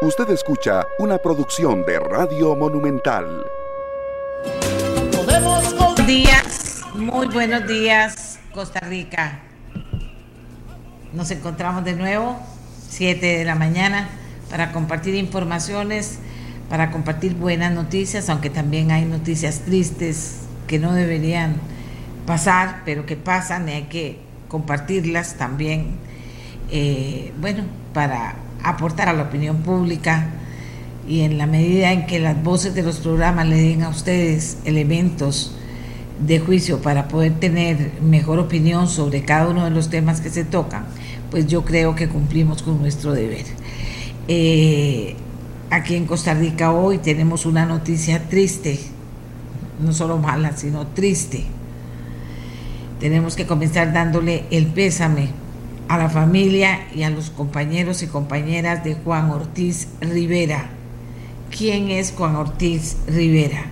Usted escucha una producción de Radio Monumental. Buenos días, muy buenos días, Costa Rica. Nos encontramos de nuevo, 7 de la mañana, para compartir informaciones, para compartir buenas noticias, aunque también hay noticias tristes que no deberían pasar, pero que pasan y hay que compartirlas también, eh, bueno, para aportar a la opinión pública y en la medida en que las voces de los programas le den a ustedes elementos de juicio para poder tener mejor opinión sobre cada uno de los temas que se tocan, pues yo creo que cumplimos con nuestro deber. Eh, aquí en Costa Rica hoy tenemos una noticia triste, no solo mala, sino triste. Tenemos que comenzar dándole el pésame a la familia y a los compañeros y compañeras de Juan Ortiz Rivera. ¿Quién es Juan Ortiz Rivera?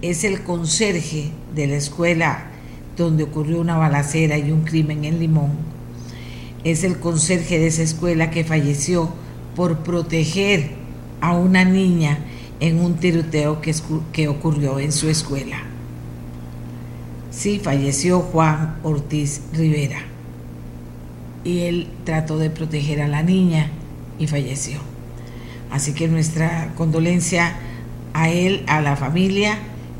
Es el conserje de la escuela donde ocurrió una balacera y un crimen en Limón. Es el conserje de esa escuela que falleció por proteger a una niña en un tiroteo que, ocurrió en su escuela. Sí, falleció Juan Ortiz Rivera y él trató de proteger a la niña y falleció. Así que nuestra condolencia a él, a la familia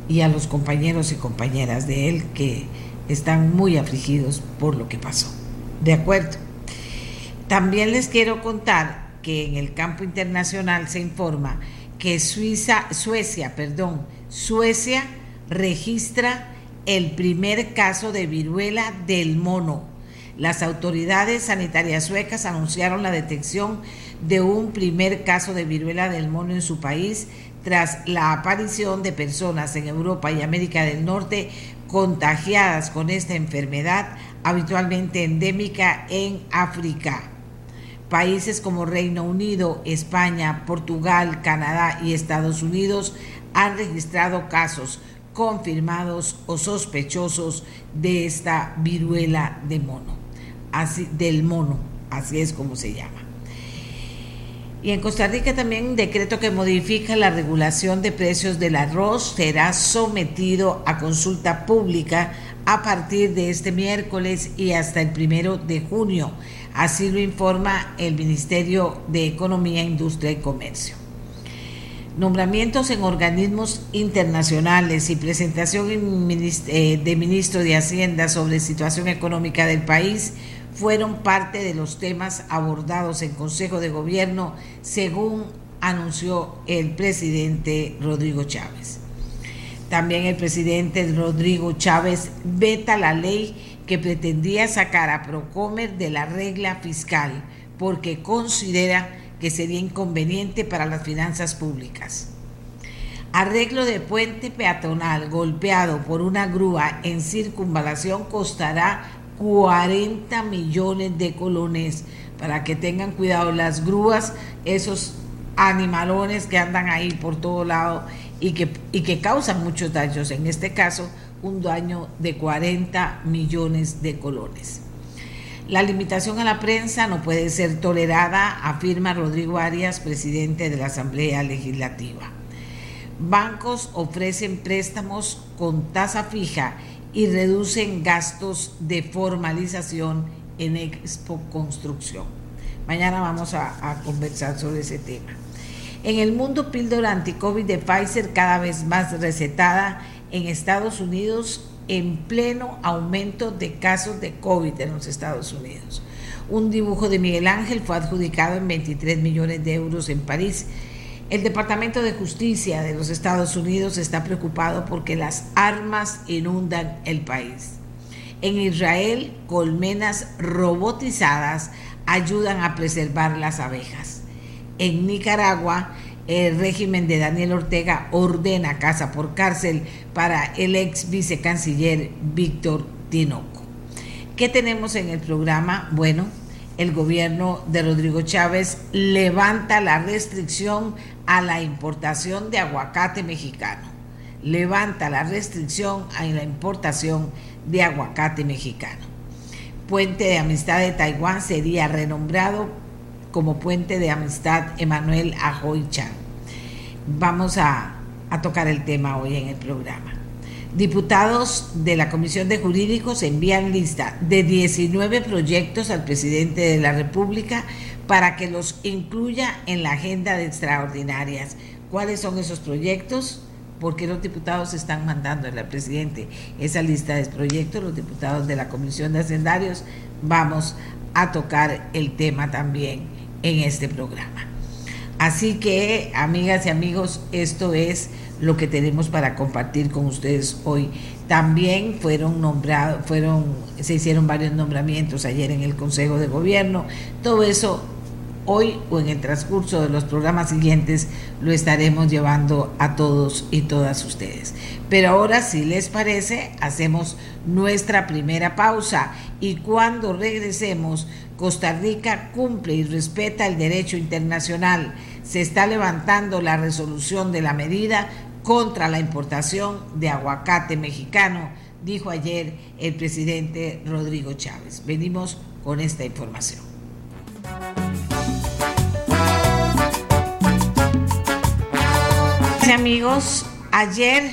y a los compañeros y compañeras de él que están muy afligidos por lo que pasó. De acuerdo. También les quiero contar que en el campo internacional se informa que Suiza, Suecia, perdón, Suecia registra el primer caso de viruela del mono las autoridades sanitarias suecas anunciaron la detección de un primer caso de viruela del mono en su país tras la aparición de personas en Europa y América del Norte contagiadas con esta enfermedad habitualmente endémica en África. Países como Reino Unido, España, Portugal, Canadá y Estados Unidos han registrado casos confirmados o sospechosos de esta viruela de mono así, del mono, así es como se llama. Y en Costa Rica también un decreto que modifica la regulación de precios del arroz será sometido a consulta pública a partir de este miércoles y hasta el primero de junio. Así lo informa el Ministerio de Economía, Industria y Comercio. Nombramientos en organismos internacionales y presentación eh, de ministro de Hacienda sobre situación económica del país fueron parte de los temas abordados en Consejo de Gobierno, según anunció el presidente Rodrigo Chávez. También el presidente Rodrigo Chávez veta la ley que pretendía sacar a Procomer de la regla fiscal porque considera que sería inconveniente para las finanzas públicas. Arreglo de puente peatonal golpeado por una grúa en circunvalación costará 40 millones de colones para que tengan cuidado las grúas, esos animalones que andan ahí por todo lado y que, y que causan muchos daños. En este caso, un daño de 40 millones de colones. La limitación a la prensa no puede ser tolerada, afirma Rodrigo Arias, presidente de la Asamblea Legislativa. Bancos ofrecen préstamos con tasa fija y reducen gastos de formalización en Expo Construcción. Mañana vamos a, conversar sobre ese tema. En el mundo, píldora anti-COVID de Pfizer cada vez más recetada en Estados Unidos en pleno aumento de casos de COVID en los Estados Unidos. Un dibujo de Miguel Ángel fue adjudicado en 23 millones de euros en París el Departamento de Justicia de los Estados Unidos está preocupado porque las armas inundan el país. En Israel, colmenas robotizadas ayudan a preservar las abejas. En Nicaragua, el régimen de Daniel Ortega ordena casa por cárcel para el ex vicecanciller Víctor Tinoco. ¿Qué tenemos en el programa? Bueno, el gobierno de Rodrigo Chávez levanta la restricción a la importación de aguacate mexicano. Levanta la restricción a la importación de aguacate mexicano. Puente de Amistad de Taiwán sería renombrado como puente de amistad Emanuel Ajoichan. Vamos a, a tocar el tema hoy en el programa. Diputados de la Comisión de Jurídicos envían lista de 19 proyectos al presidente de la República para que los incluya en la agenda de extraordinarias. ¿Cuáles son esos proyectos? Porque los diputados están mandando al presidente esa lista de proyectos, los diputados de la Comisión de Hacendarios, vamos a tocar el tema también en este programa. Así que, amigas y amigos, esto es lo que tenemos para compartir con ustedes hoy. También fueron nombrados, fueron, se hicieron varios nombramientos ayer en el Consejo de Gobierno. Todo eso hoy o en el transcurso de los programas siguientes lo estaremos llevando a todos y todas ustedes. Pero ahora, si les parece, hacemos nuestra primera pausa y cuando regresemos, Costa Rica cumple y respeta el derecho internacional. Se está levantando la resolución de la medida contra la importación de aguacate mexicano, dijo ayer el presidente Rodrigo Chávez. Venimos con esta información. Amigos, ayer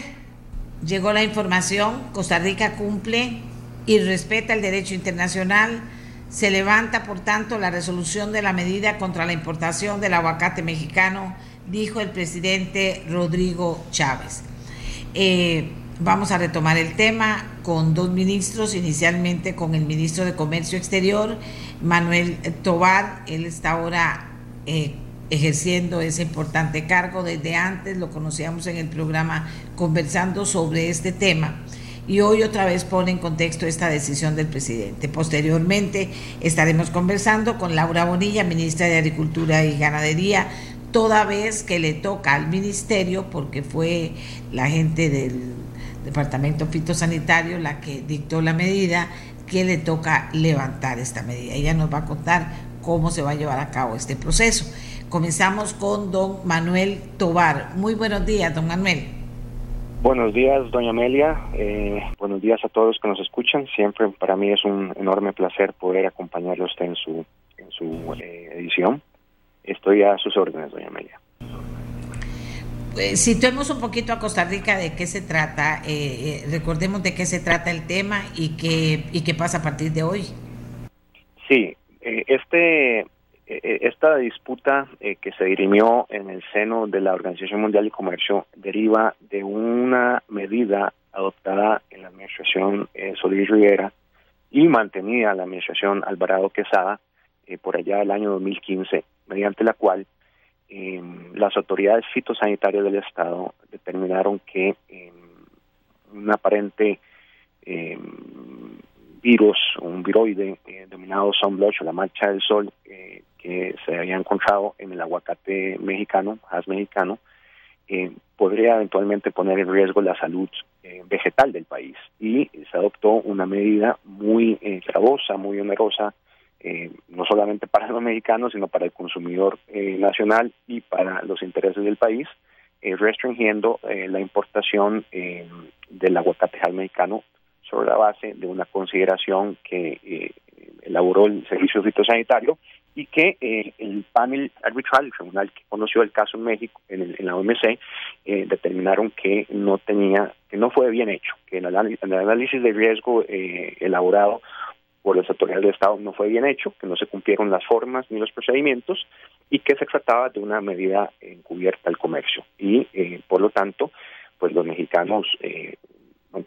llegó la información, Costa Rica cumple y respeta el derecho internacional. Se levanta, por tanto, la resolución de la medida contra la importación del aguacate mexicano dijo el presidente Rodrigo Chávez. Eh, vamos a retomar el tema con dos ministros, inicialmente con el ministro de Comercio Exterior, Manuel Tobar. Él está ahora eh, ejerciendo ese importante cargo. Desde antes lo conocíamos en el programa conversando sobre este tema. Y hoy otra vez pone en contexto esta decisión del presidente. Posteriormente estaremos conversando con Laura Bonilla, ministra de Agricultura y Ganadería, toda vez que le toca al ministerio, porque fue la gente del Departamento Fitosanitario la que dictó la medida, que le toca levantar esta medida. Ella nos va a contar cómo se va a llevar a cabo este proceso. Comenzamos con don Manuel Tobar. Muy buenos días, don Manuel. Buenos días, doña Amelia. Eh, buenos días a todos que nos escuchan. Siempre para mí es un enorme placer poder acompañarle a usted en su, en su eh, edición. Estoy a sus órdenes, doña Amelia. Pues, situemos un poquito a Costa Rica de qué se trata, eh, eh, recordemos de qué se trata el tema y qué, y qué pasa a partir de hoy. Sí, eh, este, esta disputa que se dirimió en el seno de la Organización Mundial de Comercio deriva de una medida adoptada en la administración Solís Rivera y mantenida en la administración Alvarado Quesada por allá del año 2015 mediante la cual eh, las autoridades fitosanitarias del Estado determinaron que eh, un aparente eh, virus, un viroide denominado sunblush o la mancha del sol, que se había encontrado en el aguacate mexicano, haz mexicano, podría eventualmente poner en riesgo la salud vegetal del país. Y se adoptó una medida muy gravosa, muy onerosa, eh, no solamente para los mexicanos, sino para el consumidor eh, nacional y para los intereses del país, eh, restringiendo la importación del aguacate mexicano sobre la base de una consideración que elaboró el Servicio Fitosanitario y que el panel arbitral, el tribunal que conoció el caso en México, en, la OMC, determinaron que no tenía, que no fue bien hecho, que el, el análisis de riesgo elaborado por las autoridades de Estado no fue bien hecho, que no se cumplieron las formas ni los procedimientos y que se trataba de una medida encubierta al comercio. Y, eh, por lo tanto, pues los mexicanos, eh,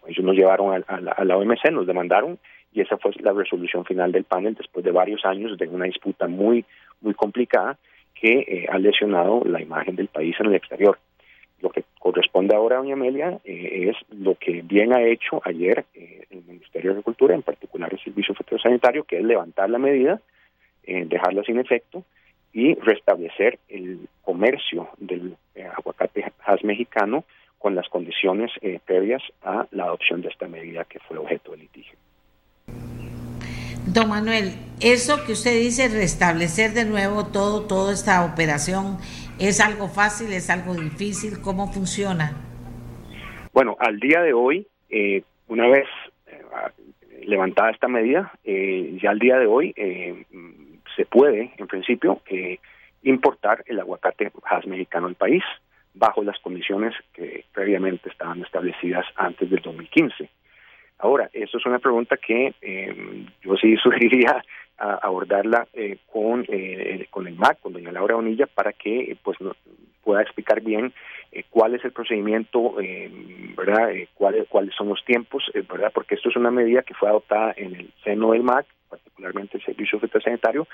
ellos nos llevaron a, la, OMC, nos demandaron y esa fue la resolución final del panel después de varios años de una disputa muy, muy complicada que eh, ha lesionado la imagen del país en el exterior. Lo que corresponde ahora, doña Amelia, eh, es lo que bien ha hecho ayer eh, el Ministerio de Agricultura, en particular el Servicio Fitosanitario, que es levantar la medida, dejarla sin efecto y restablecer el comercio del aguacate haz mexicano con las condiciones previas a la adopción de esta medida que fue objeto del litigio. Don Manuel, eso que usted dice, restablecer de nuevo todo, toda esta operación, ¿Es algo fácil? ¿Es algo difícil? ¿Cómo funciona? Bueno, al día de hoy, eh, una vez eh, levantada esta medida, eh, ya al día de hoy se puede, en principio, importar el aguacate Hass mexicano al país bajo las condiciones que previamente estaban establecidas antes del 2015. Ahora, esto es una pregunta que eh, yo sí sugeriría abordarla eh, con, eh, con el MAC, con doña Laura Bonilla, para que pues pueda explicar bien cuál es el procedimiento, verdad, cuáles cuáles son los tiempos, verdad, porque esto es una medida que fue adoptada en el seno del MAC, particularmente el Servicio Fitosanitario,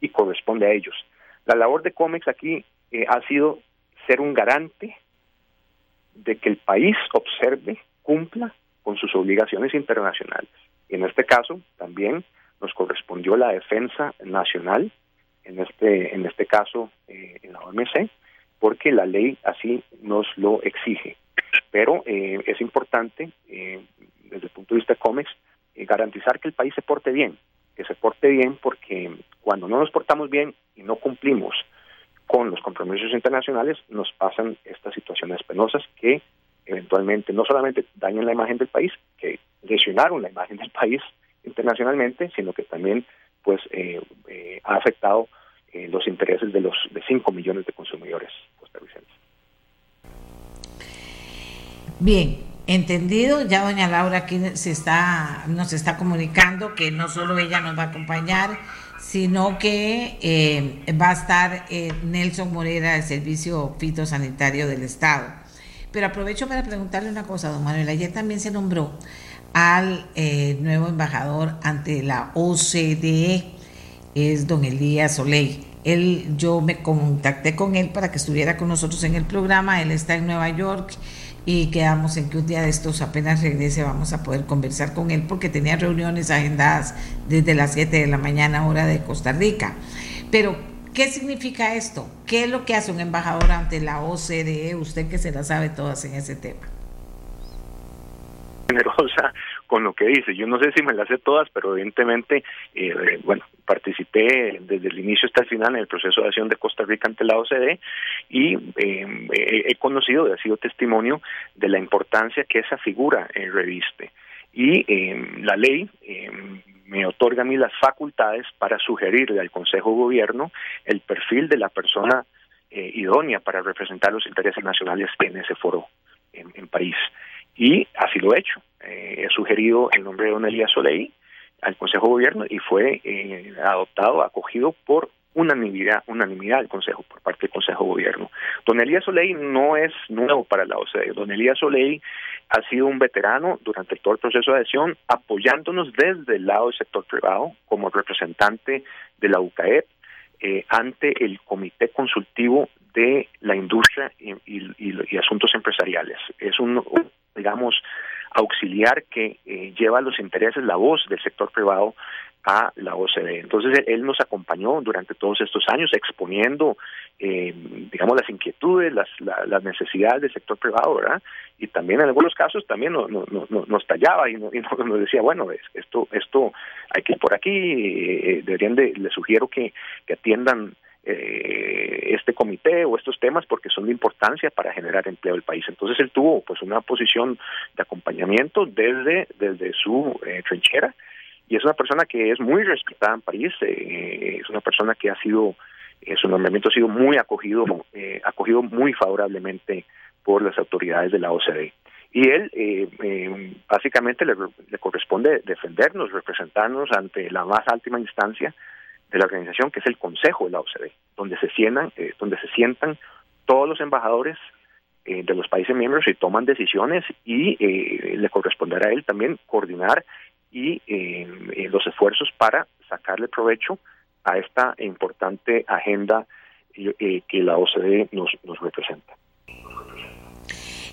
y corresponde a ellos. La labor de COMEX aquí ha sido ser un garante de que el país observe, cumpla con sus obligaciones internacionales. Y en este caso también nos correspondió la defensa nacional, en este, en este caso eh, en la OMC, porque la ley así nos lo exige. Pero eh, es importante, eh, desde el punto de vista de COMEX, garantizar que el país se porte bien, que se porte bien porque cuando no nos portamos bien y no cumplimos con los compromisos internacionales, nos pasan estas situaciones penosas que eventualmente no solamente dañan la imagen del país, que lesionaron la imagen del país internacionalmente, sino que también pues eh, eh, ha afectado eh, los intereses de los de 5 millones de consumidores costarricenses. Bien, entendido, ya doña Laura aquí se está, nos está comunicando que no solo ella nos va a acompañar, sino que va a estar Nelson Morera del Servicio Fitosanitario del Estado. Pero aprovecho para preguntarle una cosa, don Manuel. Ayer también se nombró al eh, nuevo embajador ante la OCDE, es don Elías Soleil. Él, yo me contacté con él para que estuviera con nosotros en el programa. Él está en Nueva York y quedamos en que un día de estos apenas regrese vamos a poder conversar con él porque tenía reuniones agendadas desde las 7 de la mañana hora de Costa Rica. Pero ¿Qué significa esto? ¿Qué es lo que hace un embajador ante la OCDE? Usted que se la sabe todas en ese tema. Generosa con lo que dice. Yo no sé si me las sé todas, pero evidentemente, eh, bueno, participé desde el inicio hasta el final en el proceso de acción de Costa Rica ante la OCDE y eh, he conocido, he sido testimonio de la importancia que esa figura eh, reviste. Y la ley me otorga a mí las facultades para sugerirle al Consejo de Gobierno el perfil de la persona eh, idónea para representar los intereses nacionales en ese foro en, París. Y así lo he hecho. Eh, he sugerido el nombre de don Elías Soleil al Consejo de Gobierno y fue eh, adoptado, acogido por unanimidad, unanimidad del Consejo, por parte del Consejo de Gobierno. Don Elías Soleil no es nuevo para la OCDE. Don Elías Soleil ha sido un veterano durante todo el proceso de adhesión, apoyándonos desde el lado del sector privado como representante de la UCAEP eh, ante el Comité Consultivo de la Industria y, Asuntos Empresariales. Es un, digamos, auxiliar que eh, lleva los intereses, la voz del sector privado a la OCDE. Entonces él nos acompañó durante todos estos años exponiendo, eh, digamos, las inquietudes, las, las necesidades del sector privado, ¿verdad? Y también en algunos casos también nos, nos tallaba y, nos, decía, bueno, esto esto hay que ir por aquí, eh, deberían de, les sugiero que, que atiendan eh, este comité o estos temas porque son de importancia para generar empleo del país. Entonces él tuvo pues una posición de acompañamiento desde, desde su eh, trinchera y es una persona que es muy respetada en París, eh, es una persona que ha sido, eh, su nombramiento ha sido muy acogido, eh, acogido muy favorablemente por las autoridades de la OCDE. Y él eh, básicamente le, corresponde defendernos, representarnos ante la más última instancia de la organización, que es el Consejo de la OCDE, donde se sientan, donde se sientan todos los embajadores de los países miembros y toman decisiones y le corresponderá a él también coordinar y eh, los esfuerzos para sacarle provecho a esta importante agenda eh, que la OCDE nos, nos representa.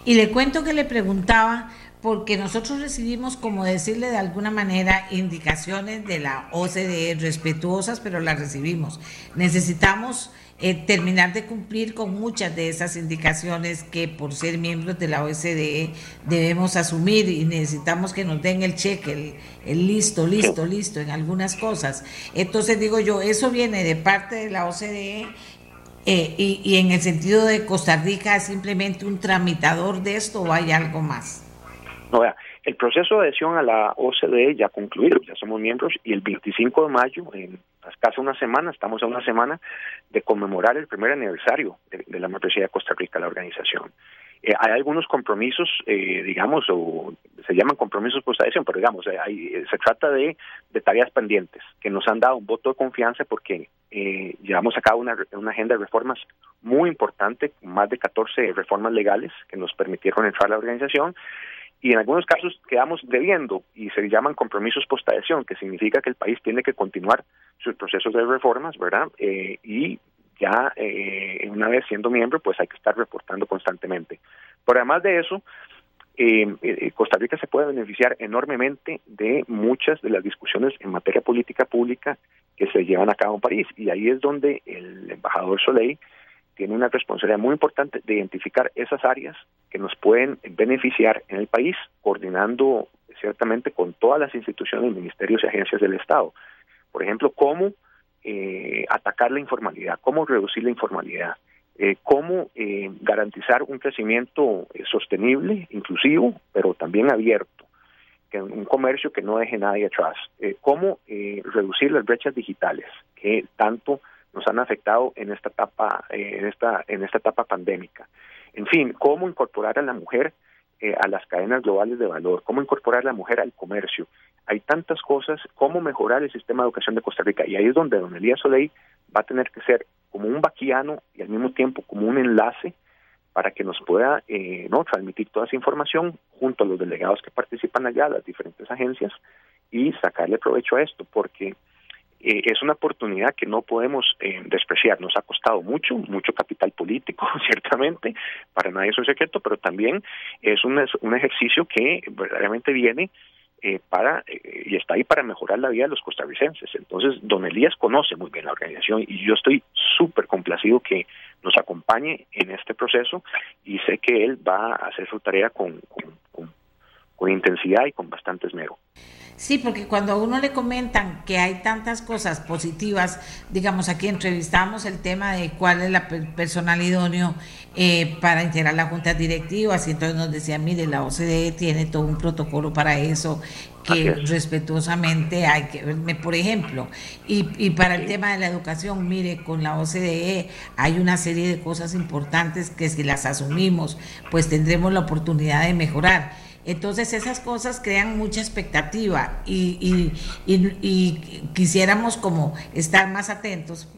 Y le cuento que le preguntaba, porque nosotros recibimos, como decirle de alguna manera, indicaciones de la OCDE respetuosas, pero las recibimos. Necesitamos eh, terminar de cumplir con muchas de esas indicaciones que por ser miembros de la OSDE debemos asumir y necesitamos que nos den el cheque, el, listo, listo, listo en algunas cosas. Entonces digo yo, eso viene de parte de la OCDE eh, y, y, en el sentido de Costa Rica es simplemente un tramitador de esto o hay algo más. No, vea, el proceso de adhesión a la OCDE ya concluido, ya somos miembros y el 25 de mayo, en casi una semana, estamos a una semana de conmemorar el primer aniversario de, la membresía de Costa Rica a la organización. Eh, hay algunos compromisos, eh, digamos, o se llaman compromisos post adhesión, pero digamos, eh, se trata de, de, tareas pendientes que nos han dado un voto de confianza porque llevamos a cabo una, una agenda de reformas muy importante, más de 14 reformas legales que nos permitieron entrar a la organización y en algunos casos quedamos debiendo y se llaman compromisos post-adhesión, que significa que el país tiene que continuar sus procesos de reformas, ¿verdad? Eh, y ya eh, una vez siendo miembro, pues hay que estar reportando constantemente. Por además de eso, eh, eh, Costa Rica se puede beneficiar enormemente de muchas de las discusiones en materia política pública que se llevan a cabo en París. Y ahí es donde el embajador Soleil tiene una responsabilidad muy importante de identificar esas áreas que nos pueden beneficiar en el país, coordinando ciertamente con todas las instituciones, ministerios y agencias del Estado. Por ejemplo, cómo eh, atacar la informalidad, cómo reducir la informalidad, eh, cómo eh, garantizar un crecimiento sostenible, inclusivo, pero también abierto, un comercio que no deje nadie atrás, cómo reducir las brechas digitales que tanto nos han afectado en esta etapa, eh, en esta, en esta etapa pandémica. En fin, cómo incorporar a la mujer eh, a las cadenas globales de valor, cómo incorporar a la mujer al comercio. Hay tantas cosas, cómo mejorar el sistema de educación de Costa Rica. Y ahí es donde don Elías Soleil va a tener que ser como un vaquiano y al mismo tiempo como un enlace para que nos pueda eh, no transmitir toda esa información junto a los delegados que participan allá, las diferentes agencias, y sacarle provecho a esto, porque eh, es una oportunidad que no podemos eh, despreciar. Nos ha costado mucho, mucho capital político, ciertamente, para nadie es un secreto, pero también es un, un ejercicio que verdaderamente viene eh, para y está ahí para mejorar la vida de los costarricenses. Entonces, don Elías conoce muy bien la organización y yo estoy súper complacido que nos acompañe en este proceso y sé que él va a hacer su tarea con, con intensidad y con bastante esmero. Sí, porque cuando a uno le comentan que hay tantas cosas positivas, digamos, aquí entrevistamos el tema de cuál es la personal idóneo eh, para integrar las juntas directivas, y entonces nos decía, mire, la OCDE tiene todo un protocolo para eso, que respetuosamente hay que verme, por ejemplo, y, y para el tema de la educación, mire, con la OCDE hay una serie de cosas importantes que si las asumimos, pues tendremos la oportunidad de mejorar entonces esas cosas crean mucha expectativa y, quisiéramos como estar más atentos,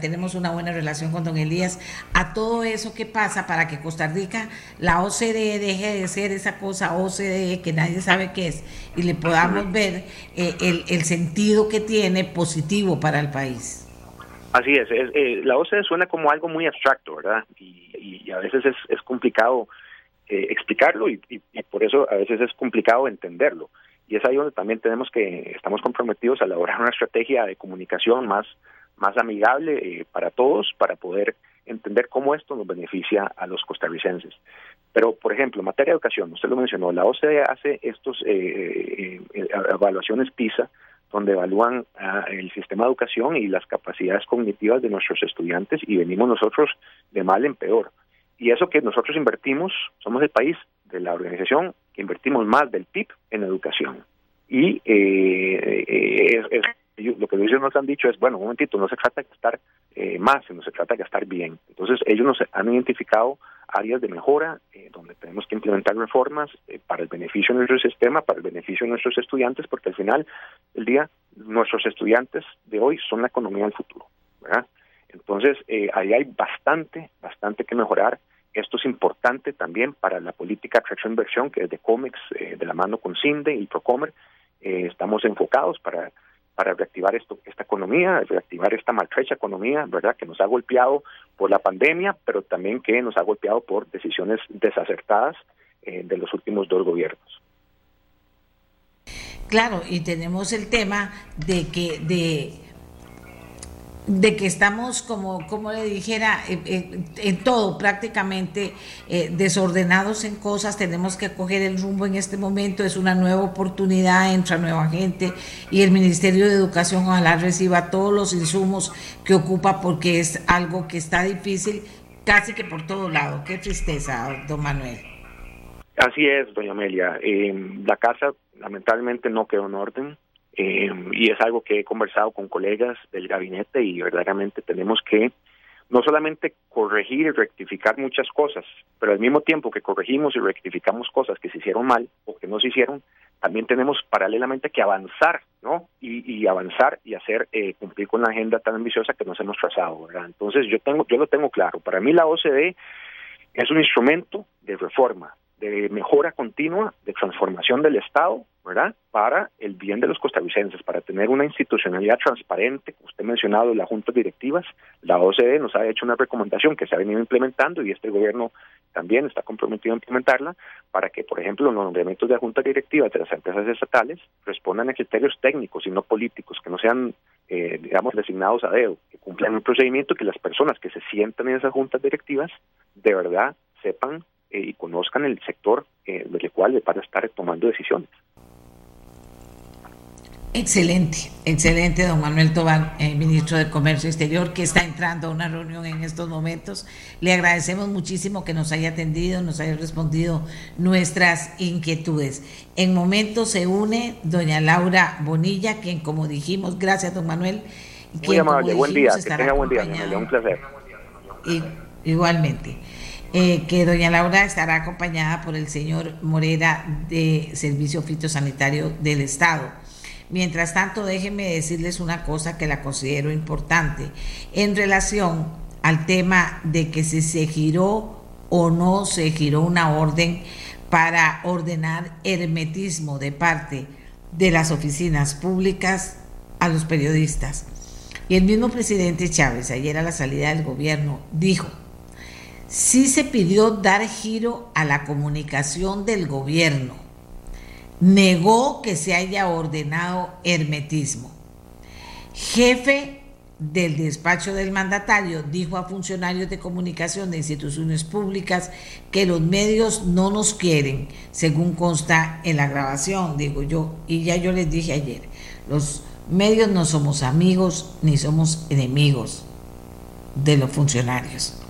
tenemos una buena relación con don Elías, a todo eso que pasa para que Costa Rica, la OCDE deje de ser esa cosa OCDE que nadie sabe qué es y le podamos ver eh, el, sentido que tiene positivo para el país. Así es, eh, la OCDE suena como algo muy abstracto, ¿verdad? Y, a veces es, es complicado eh, explicarlo y, por eso a veces es complicado entenderlo. Y es ahí donde también tenemos que, estamos comprometidos a elaborar una estrategia de comunicación más, más amigable eh, para todos, para poder entender cómo esto nos beneficia a los costarricenses. Pero, por ejemplo, en materia de educación, usted lo mencionó, la OCDE hace estos eh, evaluaciones PISA, donde evalúan ah, el sistema de educación y las capacidades cognitivas de nuestros estudiantes y venimos nosotros de mal en peor. Y eso que nosotros invertimos, somos el país de la organización que invertimos más del PIB en educación. Y eh, eh lo que ellos nos han dicho es, bueno, un momentito, no se trata de gastar eh, más, sino se trata de gastar bien. Entonces ellos nos han identificado áreas de mejora eh, donde tenemos que implementar reformas para el beneficio de nuestro sistema, para el beneficio de nuestros estudiantes, porque al final del día nuestros estudiantes de hoy son la economía del futuro. ¿verdad? Entonces, ahí hay bastante, bastante que mejorar. Esto es importante también para la política de atracción-inversión, que es de COMEX, eh, de la mano con CINDE y Procomer. Eh, estamos enfocados para, para reactivar esto, esta economía, reactivar esta maltrecha economía, ¿verdad? Que nos ha golpeado por la pandemia, pero también que nos ha golpeado por decisiones desacertadas eh, de los últimos dos gobiernos. Claro, y tenemos el tema de que de de que estamos como, como le dijera, eh, eh, en todo prácticamente eh, desordenados en cosas, tenemos que coger el rumbo en este momento, es una nueva oportunidad, entra nueva gente y el Ministerio de Educación ojalá reciba todos los insumos que ocupa porque es algo que está difícil casi que por todo lado. Qué tristeza, don Manuel. Así es, doña Amelia. La casa lamentablemente no quedó en orden eh, y es algo que he conversado con colegas del gabinete y verdaderamente tenemos que no solamente corregir y rectificar muchas cosas, pero al mismo tiempo que corregimos y rectificamos cosas que se hicieron mal o que no se hicieron, también tenemos paralelamente que avanzar, ¿no? Y, avanzar y hacer eh, cumplir con la agenda tan ambiciosa que nos hemos trazado, ¿verdad? Entonces yo tengo, yo lo tengo claro. Para mí la OCDE es un instrumento de reforma, de mejora continua, de transformación del Estado, ¿verdad? Para el bien de los costarricenses, para tener una institucionalidad transparente, usted ha mencionado las juntas directivas, la OCDE nos ha hecho una recomendación que se ha venido implementando y este gobierno también está comprometido a implementarla para que, por ejemplo, los nombramientos de juntas directivas de las empresas estatales respondan a criterios técnicos y no políticos, que no sean, eh, digamos, designados a dedo, que cumplan un procedimiento que las personas que se sientan en esas juntas directivas de verdad sepan eh, y conozcan el sector eh, del cual van a estar tomando decisiones. Excelente, excelente, don Manuel Tobán, eh, ministro de Comercio Exterior, que está entrando a una reunión en estos momentos. Le agradecemos muchísimo que nos haya atendido, nos haya respondido nuestras inquietudes. En momento se une doña Laura Bonilla, quien, como dijimos, gracias, don Manuel. Muy amable, buen día, que tenga buen día, un placer. igualmente. Eh, que doña Laura estará acompañada por el señor Morera de Servicio Fitosanitario del Estado. Mientras tanto, déjenme decirles una cosa que la considero importante en relación al tema de que si se giró o no se giró una orden para ordenar hermetismo de parte de las oficinas públicas a los periodistas. Y el mismo presidente Chávez, ayer a la salida del gobierno, dijo, sí se pidió dar giro a la comunicación del gobierno. Negó que se haya ordenado hermetismo. Jefe del despacho del mandatario dijo a funcionarios de comunicación de instituciones públicas que los medios no nos quieren, según consta en la grabación, digo yo, y ya yo les dije ayer, los medios no somos amigos ni somos enemigos de los funcionarios.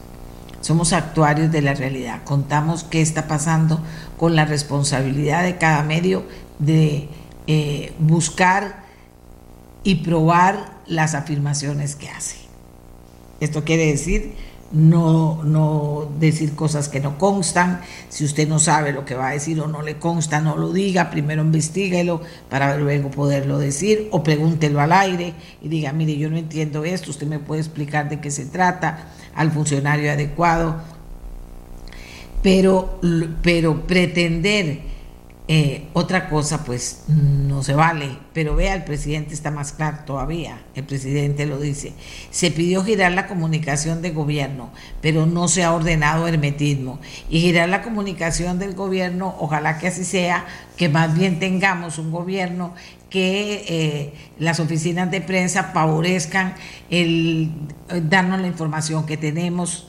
Somos actuarios de la realidad. Contamos qué está pasando con la responsabilidad de cada medio de eh, buscar y probar las afirmaciones que hace. Esto quiere decir no, no decir cosas que no constan. Si usted no sabe lo que va a decir o no le consta, no lo diga. Primero investiguelo para luego poderlo decir o pregúntelo al aire y diga, mire, yo no entiendo esto, usted me puede explicar de qué se trata al funcionario adecuado, pero, pero pretender eh, otra cosa, pues no se vale. Pero vea, el presidente está más claro todavía. El presidente lo dice. Se pidió girar la comunicación de gobierno, pero no se ha ordenado hermetismo. Y girar la comunicación del gobierno, ojalá que así sea, que más bien tengamos un gobierno que eh, las oficinas de prensa favorezcan el darnos la información que tenemos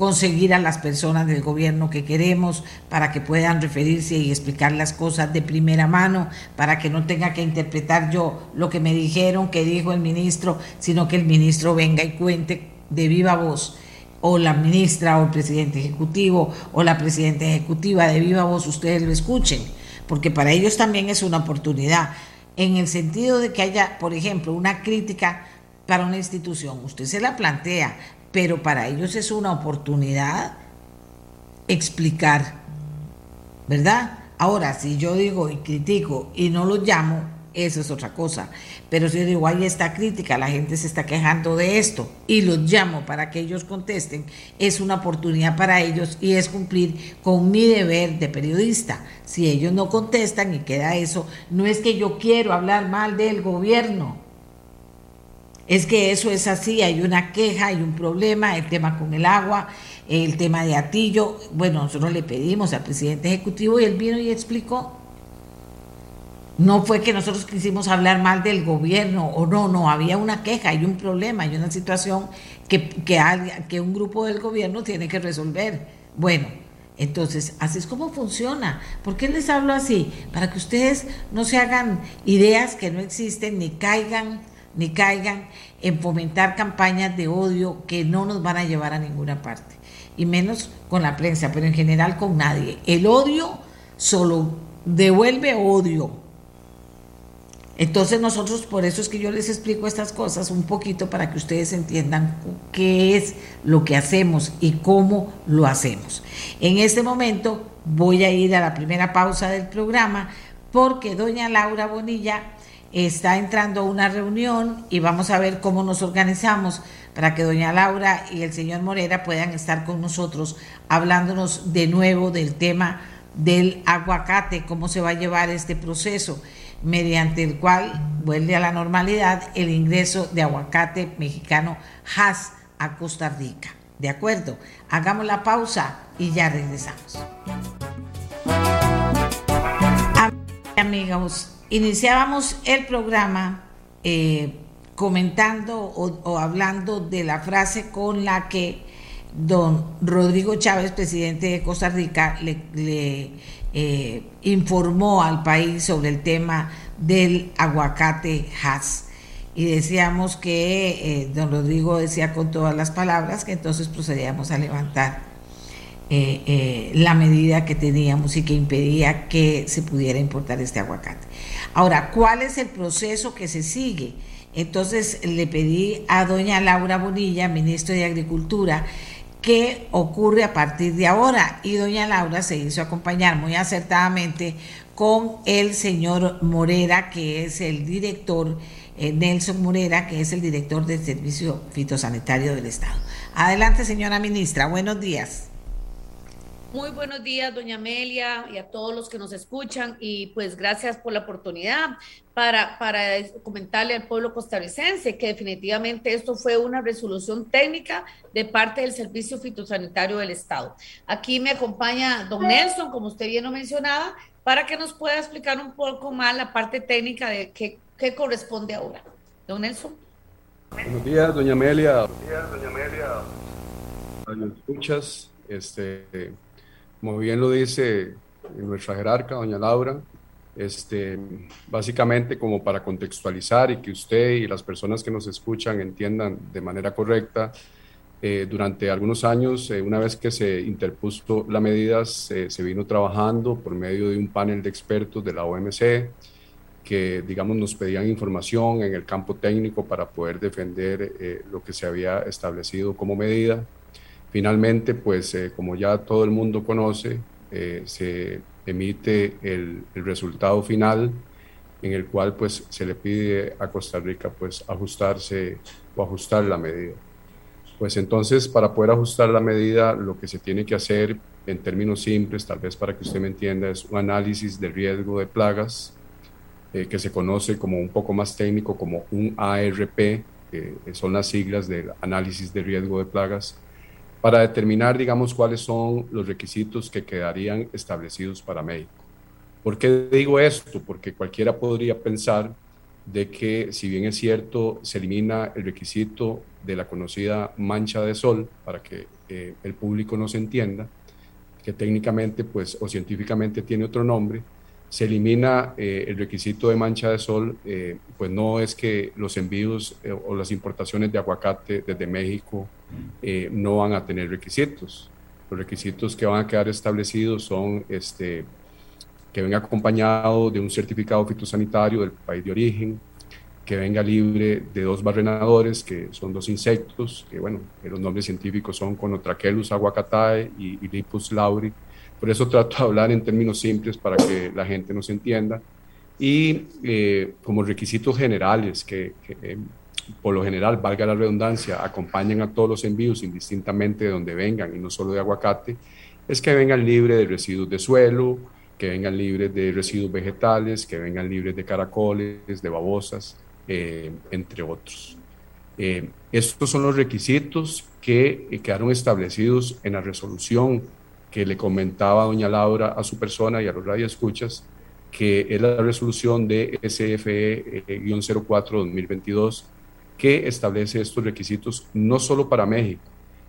conseguir a las personas del gobierno que queremos para que puedan referirse y explicar las cosas de primera mano, para que no tenga que interpretar yo lo que me dijeron, que dijo el ministro, sino que el ministro venga y cuente de viva voz o la ministra o el presidente ejecutivo o la presidenta ejecutiva de viva voz, ustedes lo escuchen, porque para ellos también es una oportunidad, en el sentido de que haya, por ejemplo, una crítica para una institución, usted se la plantea, pero para ellos es una oportunidad explicar, ¿verdad? Ahora, si yo digo y critico y no lo llamo, eso es otra cosa. Pero si yo digo, ahí está crítica, la gente se está quejando de esto y los llamo para que ellos contesten, es una oportunidad para ellos y es cumplir con mi deber de periodista. Si ellos no contestan y queda eso, no es que yo quiero hablar mal del gobierno, es que eso es así, hay una queja, hay un problema, el tema con el agua, el tema de Atillo. Bueno, nosotros le pedimos al presidente ejecutivo y él vino y explicó. No fue que nosotros quisimos hablar mal del gobierno o no, no, había una queja, hay un problema, hay una situación que, que, que un grupo del gobierno tiene que resolver. Bueno, entonces, así es como funciona. ¿Por qué les hablo así? Para que ustedes no se hagan ideas que no existen ni caigan ni caigan en fomentar campañas de odio que no nos van a llevar a ninguna parte, y menos con la prensa, pero en general con nadie. El odio solo devuelve odio. Entonces nosotros, por eso es que yo les explico estas cosas un poquito para que ustedes entiendan qué es lo que hacemos y cómo lo hacemos. En este momento voy a ir a la primera pausa del programa porque doña Laura Bonilla está entrando una reunión y vamos a ver cómo nos organizamos para que doña Laura y el señor Morera puedan estar con nosotros hablándonos de nuevo del tema del aguacate, cómo se va a llevar este proceso mediante el cual vuelve a la normalidad el ingreso de aguacate mexicano Hass a Costa Rica. ¿De acuerdo? Hagamos la pausa y ya regresamos. Amigos, iniciábamos el programa eh, comentando o, hablando de la frase con la que don Rodrigo Chávez, presidente de Costa Rica, le, eh, informó al país sobre el tema del aguacate Hass. Y decíamos que eh, don Rodrigo decía con todas las palabras que entonces procedíamos a levantar la medida que teníamos y que impedía que se pudiera importar este aguacate. Ahora, ¿cuál es el proceso que se sigue? Entonces le pedí a doña Laura Bonilla, ministro de Agricultura, qué ocurre a partir de ahora. Y doña Laura se hizo acompañar muy acertadamente con el señor Morera, que es el director, eh, Nelson Morera, que es el director del Servicio Fitosanitario del Estado. Adelante, señora ministra, buenos días. Muy buenos días, doña Amelia, y a todos los que nos escuchan, y pues gracias por la oportunidad para, para comentarle al pueblo costarricense que definitivamente esto fue una resolución técnica de parte del Servicio Fitosanitario del Estado. Aquí me acompaña don Nelson, como usted bien lo mencionaba, para que nos pueda explicar un poco más la parte técnica de qué, qué corresponde ahora. Don Nelson. Buenos días, doña Amelia. Buenos días, doña Amelia. Escuchas, este como bien lo dice nuestra jerarca, doña Laura, este, básicamente como para contextualizar y que usted y las personas que nos escuchan entiendan de manera correcta, eh, durante algunos años, eh, una vez que se interpuso la medida, se, vino trabajando por medio de un panel de expertos de la OMC que, digamos, nos pedían información en el campo técnico para poder defender eh, lo que se había establecido como medida. Finalmente, pues eh, como ya todo el mundo conoce, eh, se emite el, resultado final en el cual pues se le pide a Costa Rica pues ajustarse o ajustar la medida. Pues entonces para poder ajustar la medida lo que se tiene que hacer en términos simples, tal vez para que usted me entienda, es un análisis de riesgo de plagas eh, que se conoce como un poco más técnico como un ARP, que son las siglas del análisis de riesgo de plagas para determinar, digamos, cuáles son los requisitos que quedarían establecidos para México. ¿Por qué digo esto? Porque cualquiera podría pensar de que, si bien es cierto, se elimina el requisito de la conocida mancha de sol, para que eh, el público nos entienda, que técnicamente pues, o científicamente tiene otro nombre, se elimina eh, el requisito de mancha de sol, eh, pues no es que los envíos eh, o las importaciones de aguacate desde México no van a tener requisitos. Los requisitos que van a quedar establecidos son este, que venga acompañado de un certificado fitosanitario del país de origen, que venga libre de dos barrenadores, que son dos insectos, que bueno, los nombres científicos son Conotraquelus aguacatae y, y Lipus lauri, por eso trato de hablar en términos simples para que la gente nos entienda. Y eh, como requisitos generales que, eh, por lo general, valga la redundancia, acompañan a todos los envíos indistintamente de donde vengan y no solo de aguacate, es que vengan libres de residuos de suelo, que vengan libres de residuos vegetales, que vengan libres de caracoles, de babosas, eh, entre otros. estos son los requisitos que quedaron establecidos en la resolución que le comentaba doña Laura a su persona y a los radioescuchas, que es la resolución de SFE-04-2022 que establece estos requisitos no solo para México.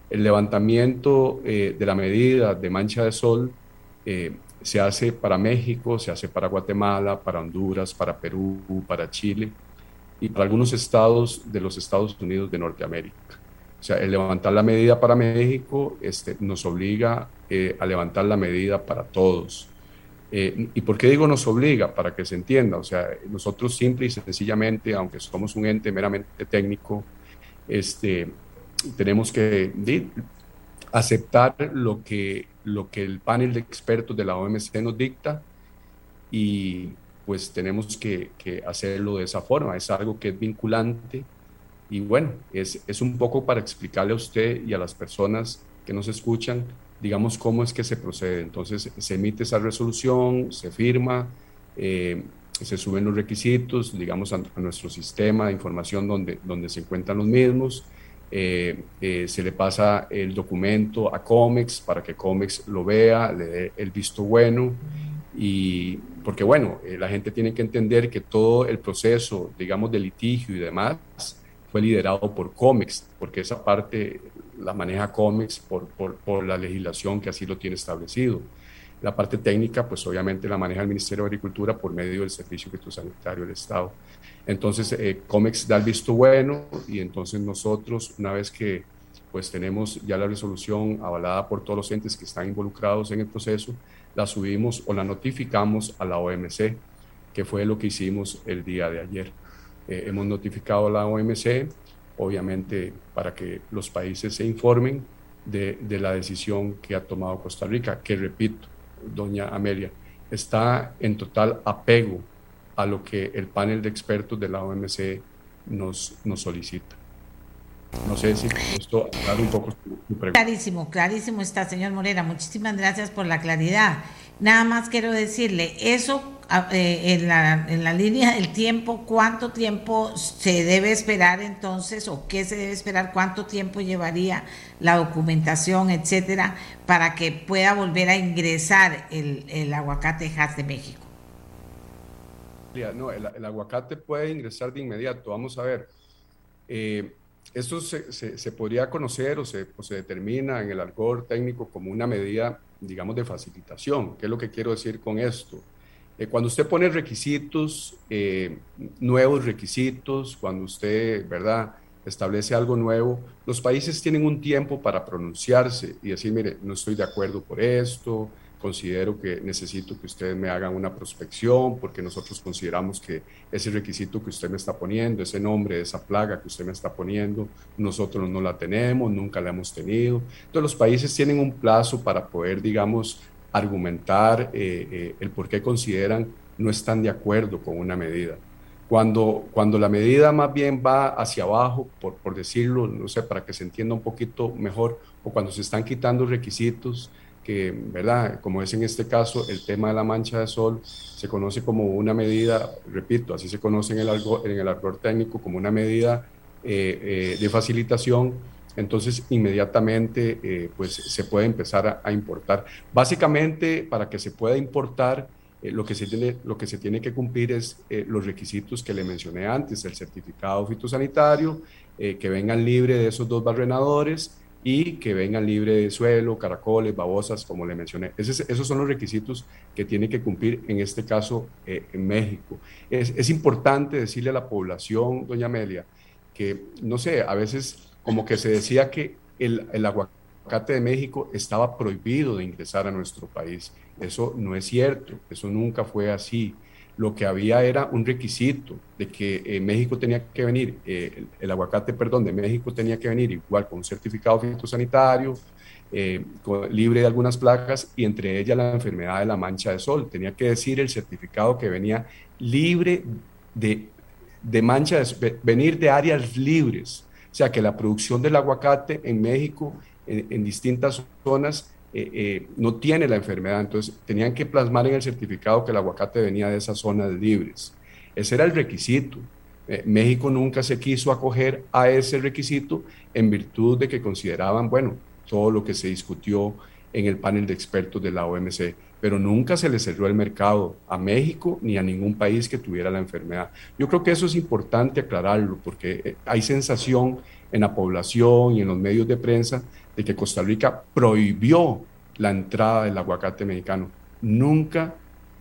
El levantamiento eh, de la medida de mancha de sol eh, se hace para México, se hace para Guatemala, para Honduras, para Perú, para Chile y para algunos estados de los Estados Unidos de Norteamérica. O sea, el levantar la medida para México este, nos obliga eh, a levantar la medida para todos. Eh, ¿Y por qué digo nos obliga? Para que se entienda, o sea, nosotros simple y sencillamente, aunque somos un ente meramente técnico, este, tenemos que aceptar lo que, lo que el panel de expertos de la OMC nos dicta y pues tenemos que, que hacerlo de esa forma. Es algo que es vinculante y bueno, es, es un poco para explicarle a usted y a las personas que nos escuchan digamos, cómo es que se procede. Entonces, se emite esa resolución, se firma, eh, se suben los requisitos, digamos, a, nuestro sistema de información donde, donde se encuentran los mismos. Eh, eh, se le pasa el documento a COMEX para que COMEX lo vea, le dé el visto bueno. Y porque, bueno, la gente tiene que entender que todo el proceso, digamos, de litigio y demás fue liderado por COMEX, porque esa parte la maneja COMEX por, por, la legislación que así lo tiene establecido. La parte técnica, pues obviamente la maneja el Ministerio de Agricultura por medio del Servicio Fitosanitario del Estado. Entonces, eh, COMEX da el visto bueno y entonces nosotros, una vez que pues tenemos ya la resolución avalada por todos los entes que están involucrados en el proceso, la subimos o la notificamos a la OMC, que fue lo que hicimos el día de ayer. Eh, hemos notificado a la OMC, obviamente para que los países se informen de, la decisión que ha tomado Costa Rica, que repito, doña Amelia, está en total apego a lo que el panel de expertos de la OMC nos, nos solicita. No sé si esto un poco Clarísimo, clarísimo está, señor Morera. Muchísimas gracias por la claridad. Nada más quiero decirle, eso eh, en, la, en la línea del tiempo, ¿cuánto tiempo se debe esperar entonces o qué se debe esperar? ¿Cuánto tiempo llevaría la documentación, etcétera, para que pueda volver a ingresar el, el aguacate Hass de México? No, el, aguacate puede ingresar de inmediato. Vamos a ver. Eh, esto se, se, se, podría conocer o se, o se determina en el argor técnico como una medida digamos, de facilitación. ¿Qué es lo que quiero decir con esto? Eh, cuando usted pone requisitos, eh, nuevos requisitos, cuando usted, ¿verdad?, establece algo nuevo, los países tienen un tiempo para pronunciarse y decir, mire, no estoy de acuerdo por esto, considero que necesito que ustedes me hagan una prospección porque nosotros consideramos que ese requisito que usted me está poniendo, ese nombre esa plaga que usted me está poniendo, nosotros no la tenemos, nunca la hemos tenido. Entonces los países tienen un plazo para poder, digamos, argumentar eh, eh, el por qué consideran no están de acuerdo con una medida. Cuando, cuando la medida más bien va hacia abajo, por, por decirlo, no sé, para que se entienda un poquito mejor, o cuando se están quitando requisitos, que, ¿verdad? Como es en este caso, el tema de la mancha de sol se conoce como una medida, repito, así se conoce en el, algo, en el técnico como una medida eh, de facilitación, entonces inmediatamente eh, pues se puede empezar a, importar. Básicamente, para que se pueda importar, lo, que se tiene, lo que se tiene que cumplir es los requisitos que le mencioné antes, el certificado fitosanitario, que vengan libre de esos dos barrenadores, y que vengan libre de suelo, caracoles, babosas, como le mencioné. esos son los requisitos que tiene que cumplir en este caso eh, en México. Es, es, importante decirle a la población, doña Amelia, que no sé, a veces como que se decía que el, el aguacate de México estaba prohibido de ingresar a nuestro país. Eso no es cierto, eso nunca fue así lo que había era un requisito de que eh, México tenía que venir, eh, el, aguacate, perdón, de México tenía que venir igual con un certificado fitosanitario, eh, libre de algunas placas y entre ellas la enfermedad de la mancha de sol. Tenía que decir el certificado que venía libre de, de mancha, de, venir de áreas libres. O sea, que la producción del aguacate en México, en distintas zonas, eh, eh, no tiene la enfermedad. Entonces tenían que plasmar en el certificado que el aguacate venía de esas zonas libres. Ese era el requisito. Eh, México nunca se quiso acoger a ese requisito en virtud de que consideraban, bueno, todo lo que se discutió en el panel de expertos de la OMC, pero nunca se le cerró el mercado a México ni a ningún país que tuviera la enfermedad. Yo creo que eso es importante aclararlo porque hay sensación en la población y en los medios de prensa de que Costa Rica prohibió la entrada del aguacate mexicano. Nunca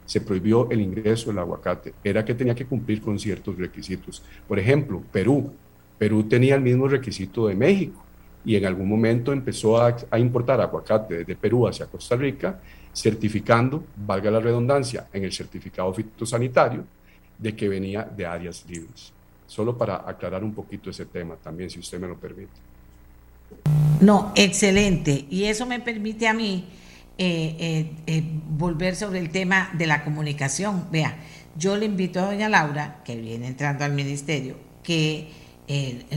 se prohibió el ingreso del aguacate, era que tenía que cumplir con ciertos requisitos. Por ejemplo, Perú. Perú tenía el mismo requisito de México y en algún momento empezó a, a importar aguacate desde Perú hacia Costa Rica, certificando, valga la redundancia, en el certificado fitosanitario de que venía de áreas libres. Solo para aclarar un poquito ese tema también, si usted me lo permite. No, excelente. Y eso me permite a mí eh, eh, eh, volver sobre el tema de la comunicación. Vea, yo le invito a doña Laura, que viene entrando al ministerio, que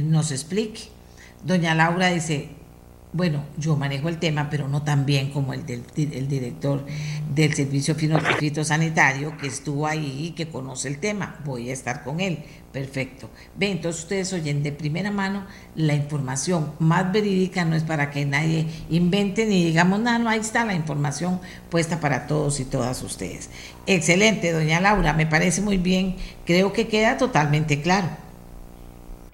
nos explique. Doña Laura dice, bueno, yo manejo el tema, pero no tan bien como el del el director del Servicio Fitosanitario, que estuvo ahí y que conoce el tema. Voy a estar con él. Perfecto. Ve, entonces ustedes oyen de primera mano la información más verídica, no es para que nadie invente ni digamos, nada, no, ahí está la información puesta para todos y todas ustedes. Excelente, doña Laura, me parece muy bien, creo que queda totalmente claro.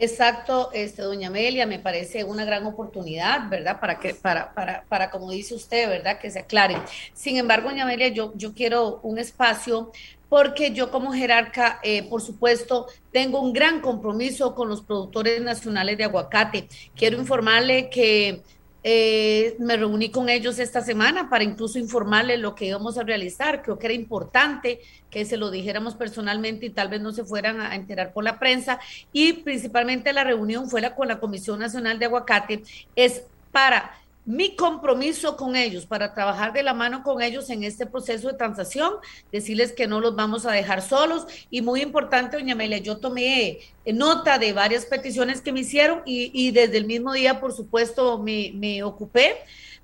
Exacto, este, doña Amelia, me parece una gran oportunidad, ¿verdad? Para que, para, para, para, como dice usted, ¿verdad? Que se aclare. Sin embargo, doña Amelia, yo, yo quiero un espacio porque yo como jerarca, eh, por supuesto, tengo un gran compromiso con los productores nacionales de aguacate. Quiero informarle que eh, me reuní con ellos esta semana para incluso informarles lo que íbamos a realizar. Creo que era importante que se lo dijéramos personalmente y tal vez no se fueran a enterar por la prensa. Y principalmente la reunión fue la, con la Comisión Nacional de Aguacate. Es para mi compromiso con ellos para trabajar de la mano con ellos en este proceso de transacción, decirles que no los vamos a dejar solos. Y muy importante, doña Amelia, yo tomé nota de varias peticiones que me hicieron y, desde el mismo día, por supuesto, me, ocupé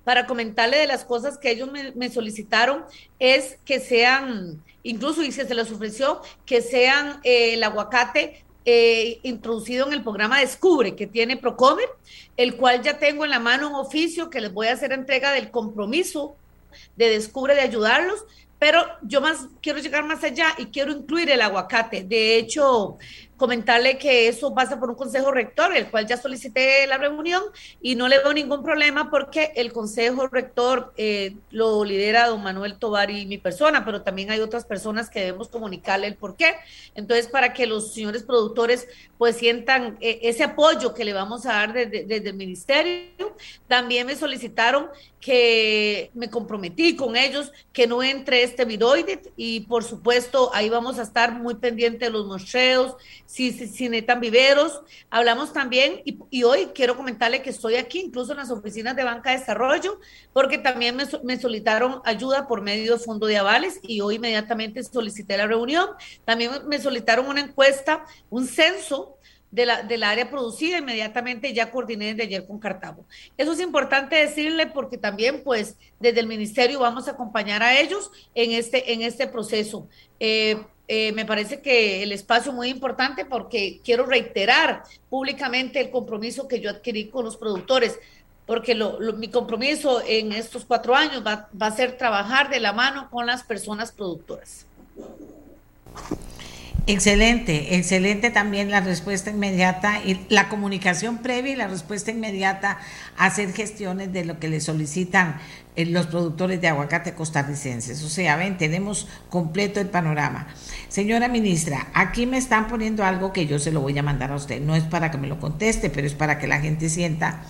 para comentarle de las cosas que ellos me, solicitaron, es que sean, incluso y se les ofreció, que sean eh, el aguacate eh, introducido en el programa Descubre que tiene Procomer, el cual ya tengo en la mano un oficio que les voy a hacer entrega del compromiso de Descubre de ayudarlos, pero yo más quiero llegar más allá y quiero incluir el aguacate. De hecho, comentarle que eso pasa por un consejo rector, el cual ya solicité la reunión y no le veo ningún problema porque el consejo rector eh, lo lidera don Manuel Tobar y mi persona, pero también hay otras personas que debemos comunicarle el por qué. Entonces, para que los señores productores pues sientan eh, ese apoyo que le vamos a dar desde, desde el ministerio, también me solicitaron que me comprometí con ellos que no entre este viroide y por supuesto ahí vamos a estar muy pendientes de los museos, si, si, necesitan viveros. Hablamos también, y, hoy quiero comentarle que estoy aquí, incluso en las oficinas de Banca de Desarrollo, porque también me, me solicitaron ayuda por medio de fondo de avales y hoy inmediatamente solicité la reunión. También me solicitaron una encuesta, un censo de la, del área producida, inmediatamente ya coordiné desde ayer con Cartago. Eso es importante decirle porque también, pues, desde el ministerio vamos a acompañar a ellos en este, en este proceso. Eh, eh, me parece que el espacio es muy importante porque quiero reiterar públicamente el compromiso que yo adquirí con los productores, porque mi compromiso en estos cuatro años va, va, a ser trabajar de la mano con las personas productoras. Excelente, excelente también la respuesta inmediata y la comunicación previa y la respuesta inmediata a hacer gestiones de lo que le solicitan eh, los productores de aguacate costarricenses. O sea, ven, tenemos completo el panorama. Señora ministra, aquí me están poniendo algo que yo se lo voy a mandar a usted. No es para que me lo conteste, pero es para que la gente sienta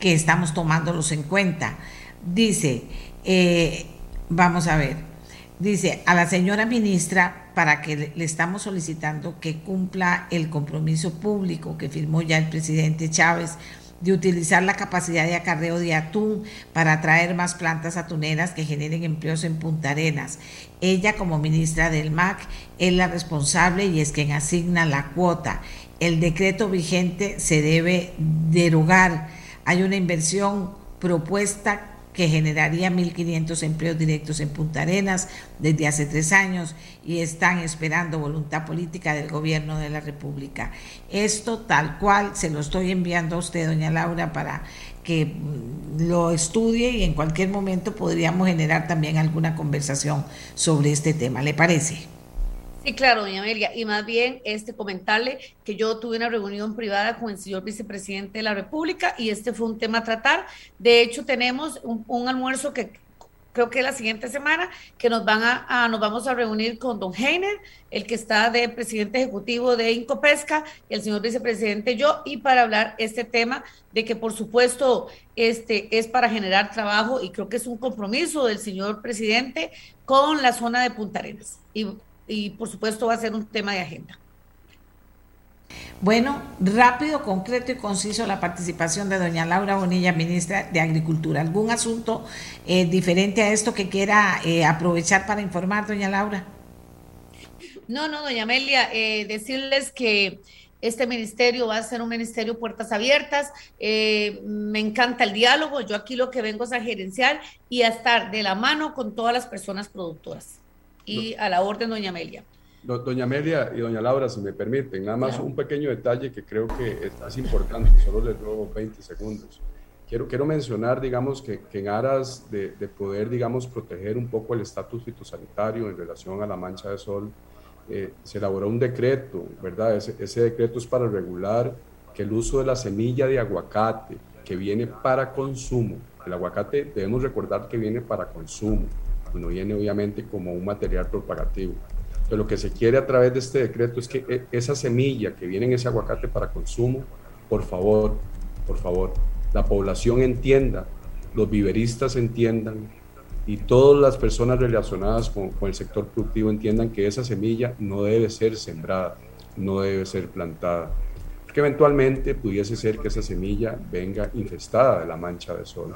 que estamos tomándolos en cuenta. Dice, eh, vamos a ver, dice a la señora ministra para que le estamos solicitando que cumpla el compromiso público que firmó ya el presidente Chávez de utilizar la capacidad de acarreo de atún para atraer más plantas atuneras que generen empleos en Punta Arenas. Ella como ministra del MAC es la responsable y es quien asigna la cuota. El decreto vigente se debe derogar. Hay una inversión propuesta que generaría 1.500 empleos directos en Punta Arenas desde hace tres años y están esperando voluntad política del gobierno de la República. Esto tal cual se lo estoy enviando a usted, doña Laura, para que mm, lo estudie y en cualquier momento podríamos generar también alguna conversación sobre este tema. ¿Le parece? Sí, claro, doña Amelia. Y más bien, este comentarle que yo tuve una reunión privada con el señor vicepresidente de la República y este fue un tema a tratar. De hecho, tenemos un, almuerzo que creo que la siguiente semana, que nos van a, nos vamos a reunir con don Heiner, el que está de presidente ejecutivo de Incopesca, y el señor vicepresidente yo, y para hablar este tema de que por supuesto este es para generar trabajo y creo que es un compromiso del señor presidente con la zona de Punta Arenas. Y por supuesto va a ser un tema de agenda. Bueno, rápido, concreto y conciso la participación de doña Laura Bonilla, ministra de Agricultura. ¿Algún asunto eh, diferente a esto que quiera eh, aprovechar para informar, doña Laura? No, no, doña Amelia, eh, decirles que este ministerio va a ser un ministerio puertas abiertas. me encanta el diálogo. Yo aquí lo que vengo es a gerenciar y a estar de la mano con todas las personas productoras. Y a la orden, doña Amelia. Doña Amelia y doña Laura, si me permiten, nada más un pequeño detalle que creo que es, importante, solo les robo 20 segundos. Quiero, quiero mencionar, digamos, que, en aras de, poder, digamos, proteger un poco el estatus fitosanitario en relación a la mancha de sol, eh, se elaboró un decreto, ¿verdad? Ese, ese decreto es para regular que el uso de la semilla de aguacate que viene para consumo, el aguacate debemos recordar que viene para consumo, no viene obviamente como un material propagativo lo que se quiere a través de este decreto es que e, esa semilla que viene en ese aguacate para consumo, por favor, por favor, la población entienda, los viveristas entiendan y todas las personas relacionadas con, el sector productivo entiendan que esa semilla no debe ser sembrada, no debe ser plantada. Porque eventualmente pudiese ser que esa semilla venga infestada de la mancha de sol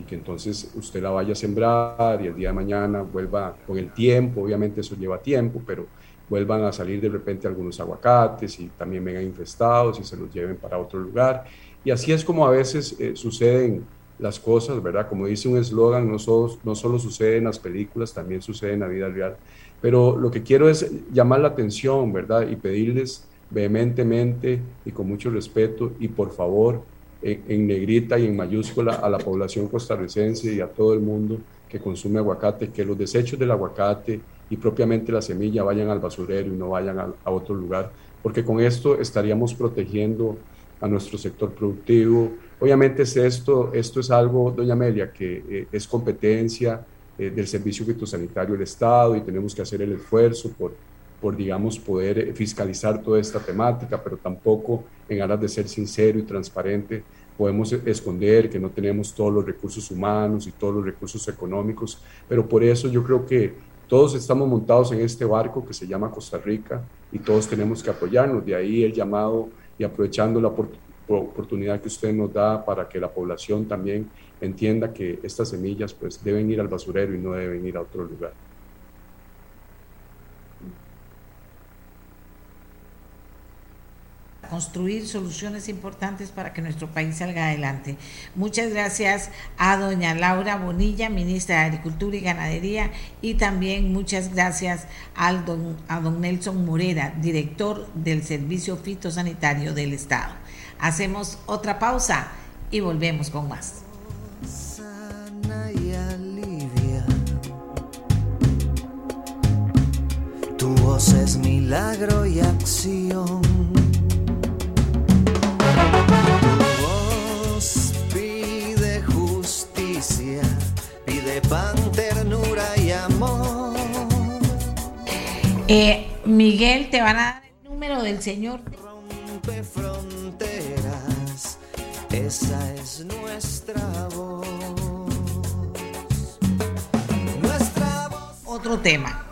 y que entonces usted la vaya a sembrar y el día de mañana vuelva con el tiempo, obviamente eso lleva tiempo, pero vuelvan a salir de repente algunos aguacates y también vengan infestados y se los lleven para otro lugar. Y así es como a veces eh, suceden las cosas, ¿verdad? Como dice un eslogan, no solo, no solo sucede en las películas, también sucede en la vida real. Pero lo que quiero es llamar la atención, ¿verdad? Y pedirles vehementemente y con mucho respeto y por favor, en, negrita y en mayúscula a la población costarricense y a todo el mundo que consume aguacate, que los desechos del aguacate y propiamente la semilla vayan al basurero y no vayan a, otro lugar, porque con esto estaríamos protegiendo a nuestro sector productivo. Obviamente es esto, esto es algo, doña Amelia, que eh, es competencia eh, del Servicio Fitosanitario del Estado y tenemos que hacer el esfuerzo por, por, digamos, poder eh, fiscalizar toda esta temática, pero tampoco en aras de ser sincero y transparente podemos esconder que no tenemos todos los recursos humanos y todos los recursos económicos, pero por eso yo creo que todos estamos montados en este barco que se llama Costa Rica y todos tenemos que apoyarnos. De ahí el llamado y aprovechando la oportunidad que usted nos da para que la población también entienda que estas semillas pues deben ir al basurero y no deben ir a otro lugar. Construir soluciones importantes para que nuestro país salga adelante. Muchas gracias a doña Laura Bonilla, ministra de Agricultura y Ganadería, y también muchas gracias al don, a don Nelson Morera, director del Servicio Fitosanitario del Estado. Hacemos otra pausa y volvemos con más. Tu voz es milagro y acción pan, ternura y amor. Eh, Miguel, te van a dar el número del Señor. Rompe fronteras, esa es nuestra voz. Nuestra voz. Otro tema,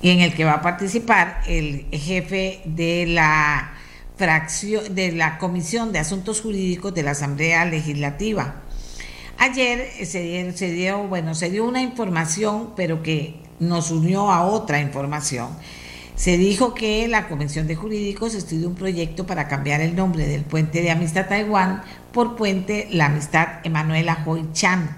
y en el que va a participar el jefe de la fracción de la Comisión de Asuntos Jurídicos de la Asamblea Legislativa, Ayer se dio, bueno, se dio una información, pero que nos unió a otra información. Se dijo que la Convención de Jurídicos estudió un proyecto para cambiar el nombre del puente de Amistad Taiwán por puente La Amistad Emanuela Hoy Chan.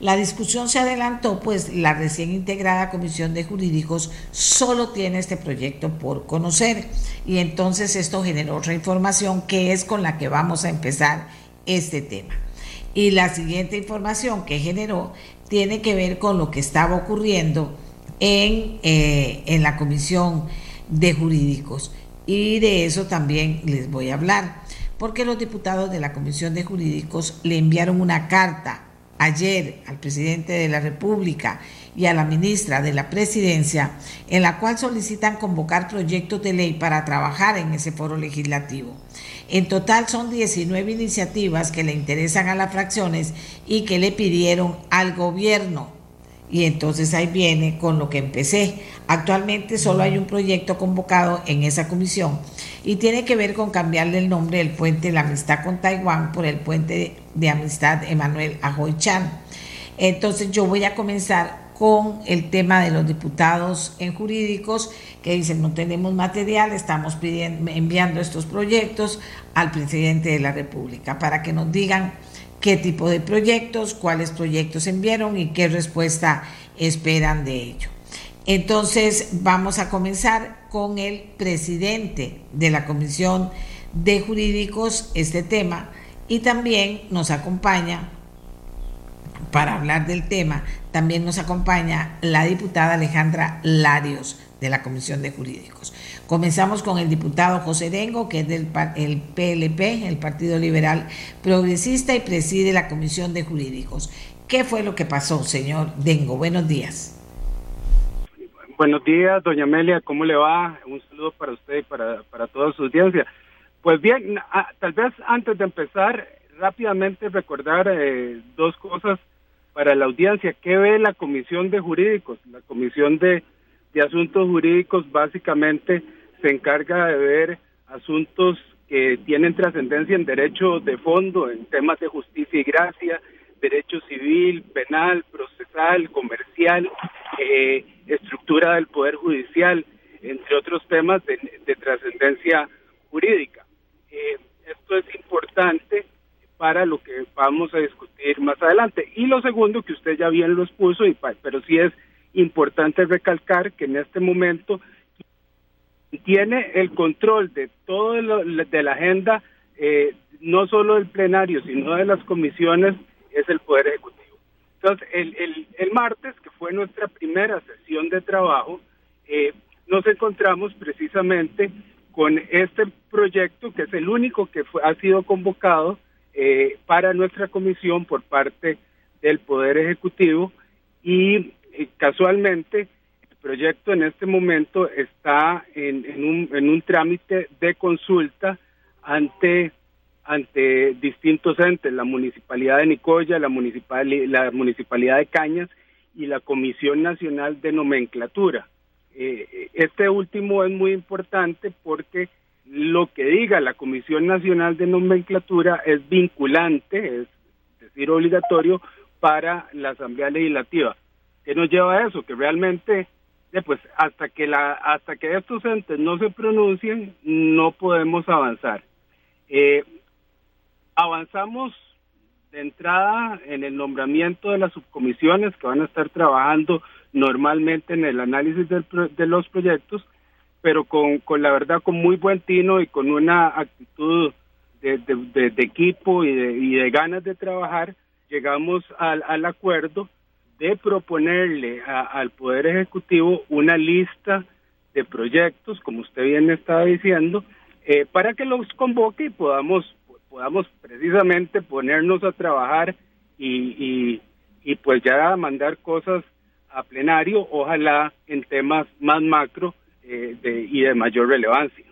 La discusión se adelantó, pues la recién integrada Comisión de Jurídicos solo tiene este proyecto por conocer y entonces esto generó otra información que es con la que vamos a empezar este tema. Y la siguiente información que generó tiene que ver con lo que estaba ocurriendo en, eh, en la Comisión de Jurídicos. Y de eso también les voy a hablar, porque los diputados de la Comisión de Jurídicos le enviaron una carta ayer al presidente de la República y a la ministra de la Presidencia, en la cual solicitan convocar proyectos de ley para trabajar en ese foro legislativo. En total son 19 iniciativas que le interesan a las fracciones y que le pidieron al gobierno. Y entonces ahí viene con lo que empecé. Actualmente solo hay un proyecto convocado en esa comisión y tiene que ver con cambiarle el nombre del puente de la amistad con Taiwán por el puente de amistad Emanuel Ajoy Chan. Entonces yo voy a comenzar con el tema de los diputados en jurídicos que dicen no tenemos material, estamos enviando estos proyectos al presidente de la República para que nos digan qué tipo de proyectos, cuáles proyectos enviaron y qué respuesta esperan de ello. Entonces vamos a comenzar con el presidente de la Comisión de Jurídicos este tema y también nos acompaña para hablar del tema, también nos acompaña la diputada Alejandra Larios de la Comisión de Jurídicos. Comenzamos con el diputado José Dengo, que es del el PLP, el Partido Liberal Progresista, y preside la Comisión de Jurídicos. ¿Qué fue lo que pasó, señor Dengo? Buenos días. Buenos días, doña Amelia, ¿cómo le va? Un saludo para usted y para, para toda su audiencia. Pues bien, tal vez antes de empezar, rápidamente recordar eh, dos cosas para la audiencia. ¿Qué ve la Comisión de Jurídicos? La Comisión de, de Asuntos Jurídicos básicamente se encarga de ver asuntos que tienen trascendencia en derecho de fondo, en temas de justicia y gracia, derecho civil, penal, procesal, comercial, eh, estructura del Poder Judicial, entre otros temas de, trascendencia jurídica. Eh, esto es importante para lo que vamos a discutir más adelante. Y lo segundo, que usted ya bien lo expuso, y, pero sí es importante recalcar que en este momento tiene el control de todo de la agenda, eh, no solo del plenario, sino de las comisiones, es el Poder Ejecutivo. Entonces, el, el, martes, que fue nuestra primera sesión de trabajo, eh, nos encontramos precisamente con este proyecto, que es el único que fue, ha sido convocado eh, para nuestra comisión por parte del Poder Ejecutivo y eh, casualmente el proyecto en este momento está en, un, en un trámite de consulta ante ante distintos entes, la Municipalidad de Nicoya, la, municipal, la Municipalidad de Cañas y la Comisión Nacional de Nomenclatura. Eh, este último es muy importante porque lo que diga la Comisión Nacional de Nomenclatura es vinculante, es decir, obligatorio para la Asamblea Legislativa. ¿Qué nos lleva a eso? Que realmente, pues hasta que la, hasta que estos entes no se pronuncien, no podemos avanzar. Eh, avanzamos de entrada en el nombramiento de las subcomisiones que van a estar trabajando normalmente en el análisis de los proyectos pero con, con la verdad con muy buen tino y con una actitud de, de, equipo y de, y de ganas de trabajar, llegamos al, al acuerdo de proponerle al Poder Ejecutivo una lista de proyectos, como usted bien estaba diciendo, eh, para que los convoque y podamos, podamos precisamente ponernos a trabajar y, y, pues ya mandar cosas a plenario, ojalá en temas más macro eh, y de mayor relevancia.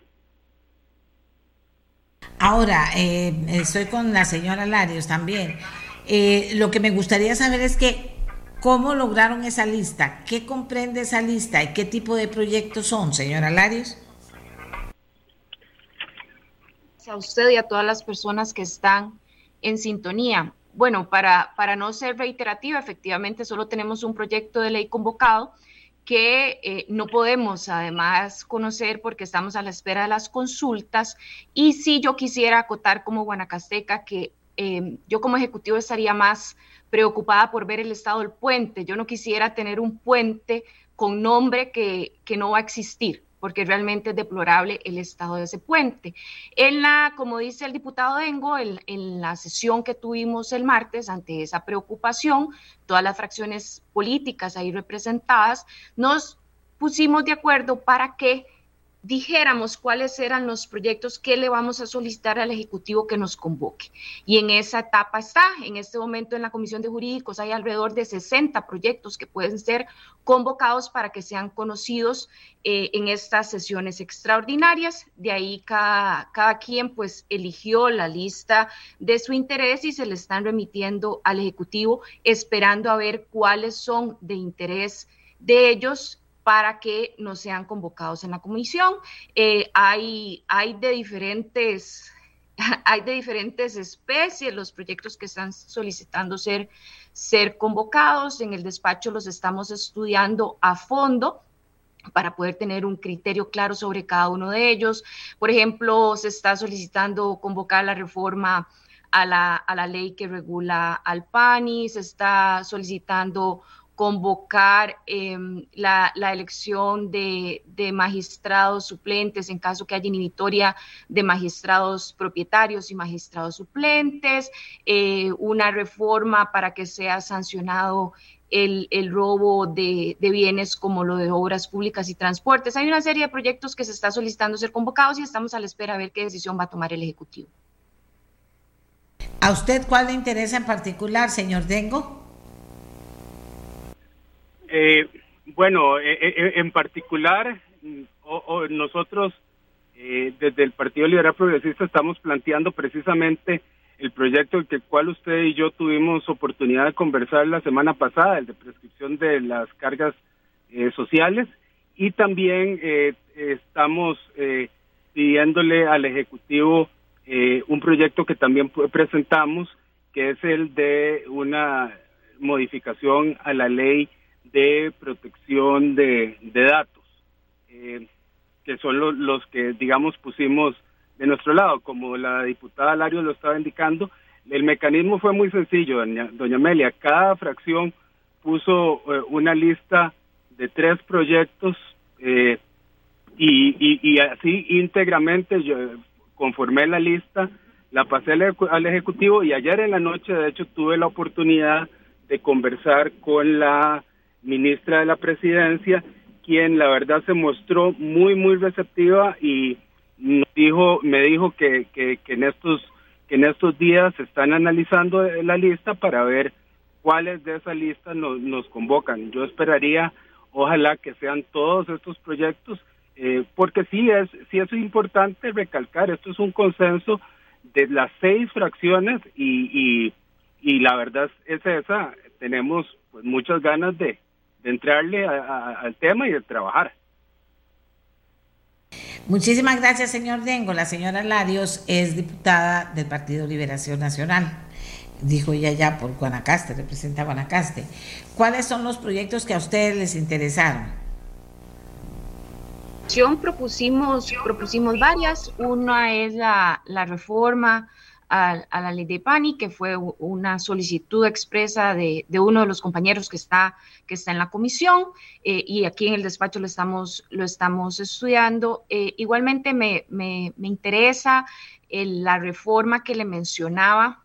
Ahora, eh, estoy con la señora Larios también. Eh, lo que me gustaría saber es que, ¿cómo lograron esa lista? ¿Qué comprende esa lista y qué tipo de proyectos son, señora Larios? A usted y a todas las personas que están en sintonía. Bueno, para, para no ser reiterativa, efectivamente solo tenemos un proyecto de ley convocado que eh, no podemos además conocer porque estamos a la espera de las consultas. Y si yo quisiera acotar como guanacasteca que em, yo como ejecutivo estaría más preocupada por ver el estado del puente. Yo no quisiera tener un puente con nombre que, que no va a existir porque realmente es deplorable el estado de ese puente. En la, como dice el diputado Dengo, en la sesión que tuvimos el martes, ante esa preocupación, todas las fracciones políticas ahí representadas, nos pusimos de acuerdo para que dijéramos cuáles eran los proyectos que le vamos a solicitar al Ejecutivo que nos convoque. Y en esa etapa está, en este momento en la Comisión de Jurídicos hay alrededor de 60 proyectos que pueden ser convocados para que sean conocidos eh, en estas sesiones extraordinarias. De ahí cada, cada quien pues eligió la lista de su interés y se le están remitiendo al Ejecutivo esperando a ver cuáles son de interés de ellos para que no sean convocados en la comisión. Eh, hay, hay, de diferentes, hay de diferentes especies los proyectos que están solicitando ser, ser convocados. En el despacho los estamos estudiando a fondo para poder tener un criterio claro sobre cada uno de ellos. Por ejemplo, se está solicitando convocar la reforma a la, a la ley que regula al PANI, se está solicitando convocar em, la, elección de, magistrados suplentes en caso que haya inhibitoria de magistrados propietarios y magistrados suplentes, eh, una reforma para que sea sancionado el, robo de, de, bienes como lo de obras públicas y transportes. Hay una serie de proyectos que se está solicitando ser convocados y estamos a la espera a ver qué decisión va a tomar el Ejecutivo. ¿A usted cuál le interesa en particular, señor Dengo? Eh, bueno, eh, eh, en particular, nosotros desde el Partido Liberal Progresista estamos planteando precisamente el proyecto del cual usted y yo tuvimos oportunidad de conversar la semana pasada, el de prescripción de las cargas sociales, y también estamos pidiéndole al Ejecutivo un proyecto que también presentamos, que es el de una modificación a la ley de protección de, datos, eh, que son los que, digamos, pusimos de nuestro lado. Como la diputada Lario lo estaba indicando, el mecanismo fue muy sencillo, doña, Amelia. Cada fracción puso eh, una lista de tres proyectos eh, y, así íntegramente yo conformé la lista, la pasé al Ejecutivo y ayer en la noche, de hecho, tuve la oportunidad de conversar con la ministra de la Presidencia, quien la verdad se mostró muy, muy receptiva y dijo, me dijo que, que, en estos que en estos días se están analizando la lista para ver cuáles de esa lista nos, nos convocan. Yo esperaría, ojalá que sean todos estos proyectos, eh, porque sí es, sí es importante recalcar, esto es un consenso de las seis fracciones y, y, y la verdad es esa, tenemos pues muchas ganas de, de entrarle al tema y de trabajar. Muchísimas gracias, señor Dengo. La señora Larios es diputada del Partido Liberación Nacional. Dijo ella ya por Guanacaste, representa a Guanacaste. ¿Cuáles son los proyectos que a ustedes les interesaron? Propusimos, propusimos varias. Una es la, la reforma a, la ley de PANI, que fue una solicitud expresa de, uno de los compañeros que está, que está en la comisión eh, y aquí en el despacho lo estamos, lo estamos estudiando. Eh, igualmente me, me, interesa la reforma que le mencionaba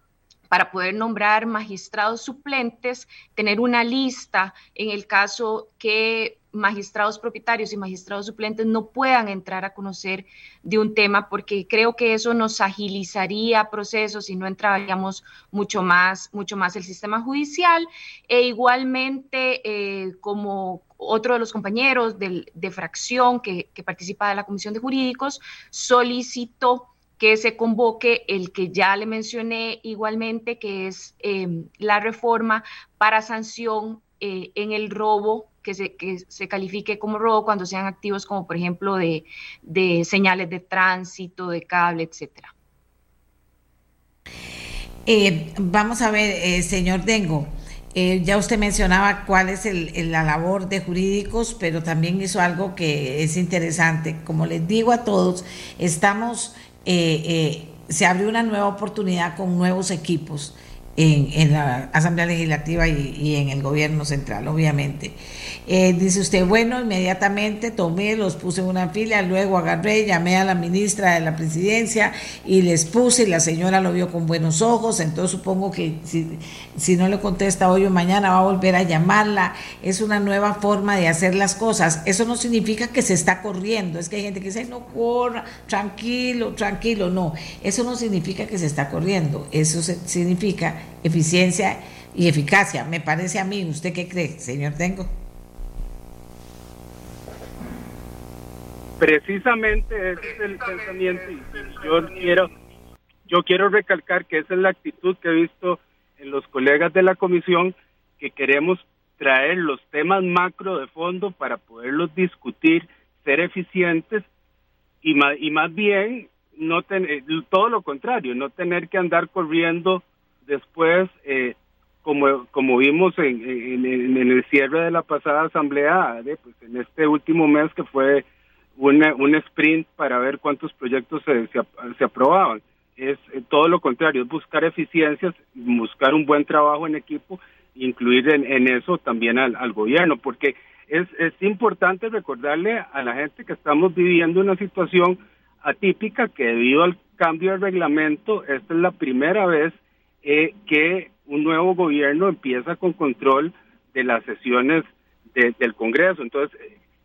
para poder nombrar magistrados suplentes, tener una lista en el caso que magistrados propietarios y magistrados suplentes no puedan entrar a conocer de un tema, porque creo que eso nos agilizaría procesos y no entraríamos mucho más, mucho más el sistema judicial. E igualmente, eh, como otro de los compañeros de fracción que, participa de la Comisión de Jurídicos, solicitó que se convoque el que ya le mencioné igualmente, que es eh, la reforma para sanción eh, en el robo que se, que se califique como robo cuando sean activos como por ejemplo de, señales de tránsito, de cable, etcétera. Eh, vamos a ver, eh, señor Dengo, eh, ya usted mencionaba cuál es la labor de jurídicos, pero también hizo algo que es interesante. Como les digo a todos, estamos, se abrió una nueva oportunidad con nuevos equipos en, la Asamblea Legislativa y, en el gobierno central, obviamente. Eh, dice usted, bueno, inmediatamente tomé, los puse en una fila, luego agarré, llamé a la ministra de la presidencia y les puse y la señora lo vio con buenos ojos, entonces supongo que si, si no le contesta hoy o mañana va a volver a llamarla. Es una nueva forma de hacer las cosas. Eso no significa que se está corriendo, es que hay gente que dice, no corra, tranquilo, tranquilo, no, eso no significa que se está corriendo, eso significa eficiencia y eficacia, me parece a mí. ¿Usted qué cree, señor Tengo? Precisamente ese es el pensamiento y yo quiero, yo quiero recalcar que esa es la actitud que he visto en los colegas de la comisión, que queremos traer los temas macro de fondo para poderlos discutir, ser eficientes y más, y más bien no tener, todo lo contrario, no tener que andar corriendo después, eh, como, como vimos en, en, el cierre de la pasada asamblea, pues en este último mes que fue un sprint para ver cuántos proyectos se, se, aprobaban. Es eh, todo lo contrario, es buscar eficiencias, buscar un buen trabajo en equipo, incluir en, en eso también al, al gobierno, porque es, es importante recordarle a la gente que estamos viviendo una situación atípica que debido al cambio de reglamento, esta es la primera vez eh, que un nuevo gobierno empieza con control de las sesiones del Congreso. Entonces,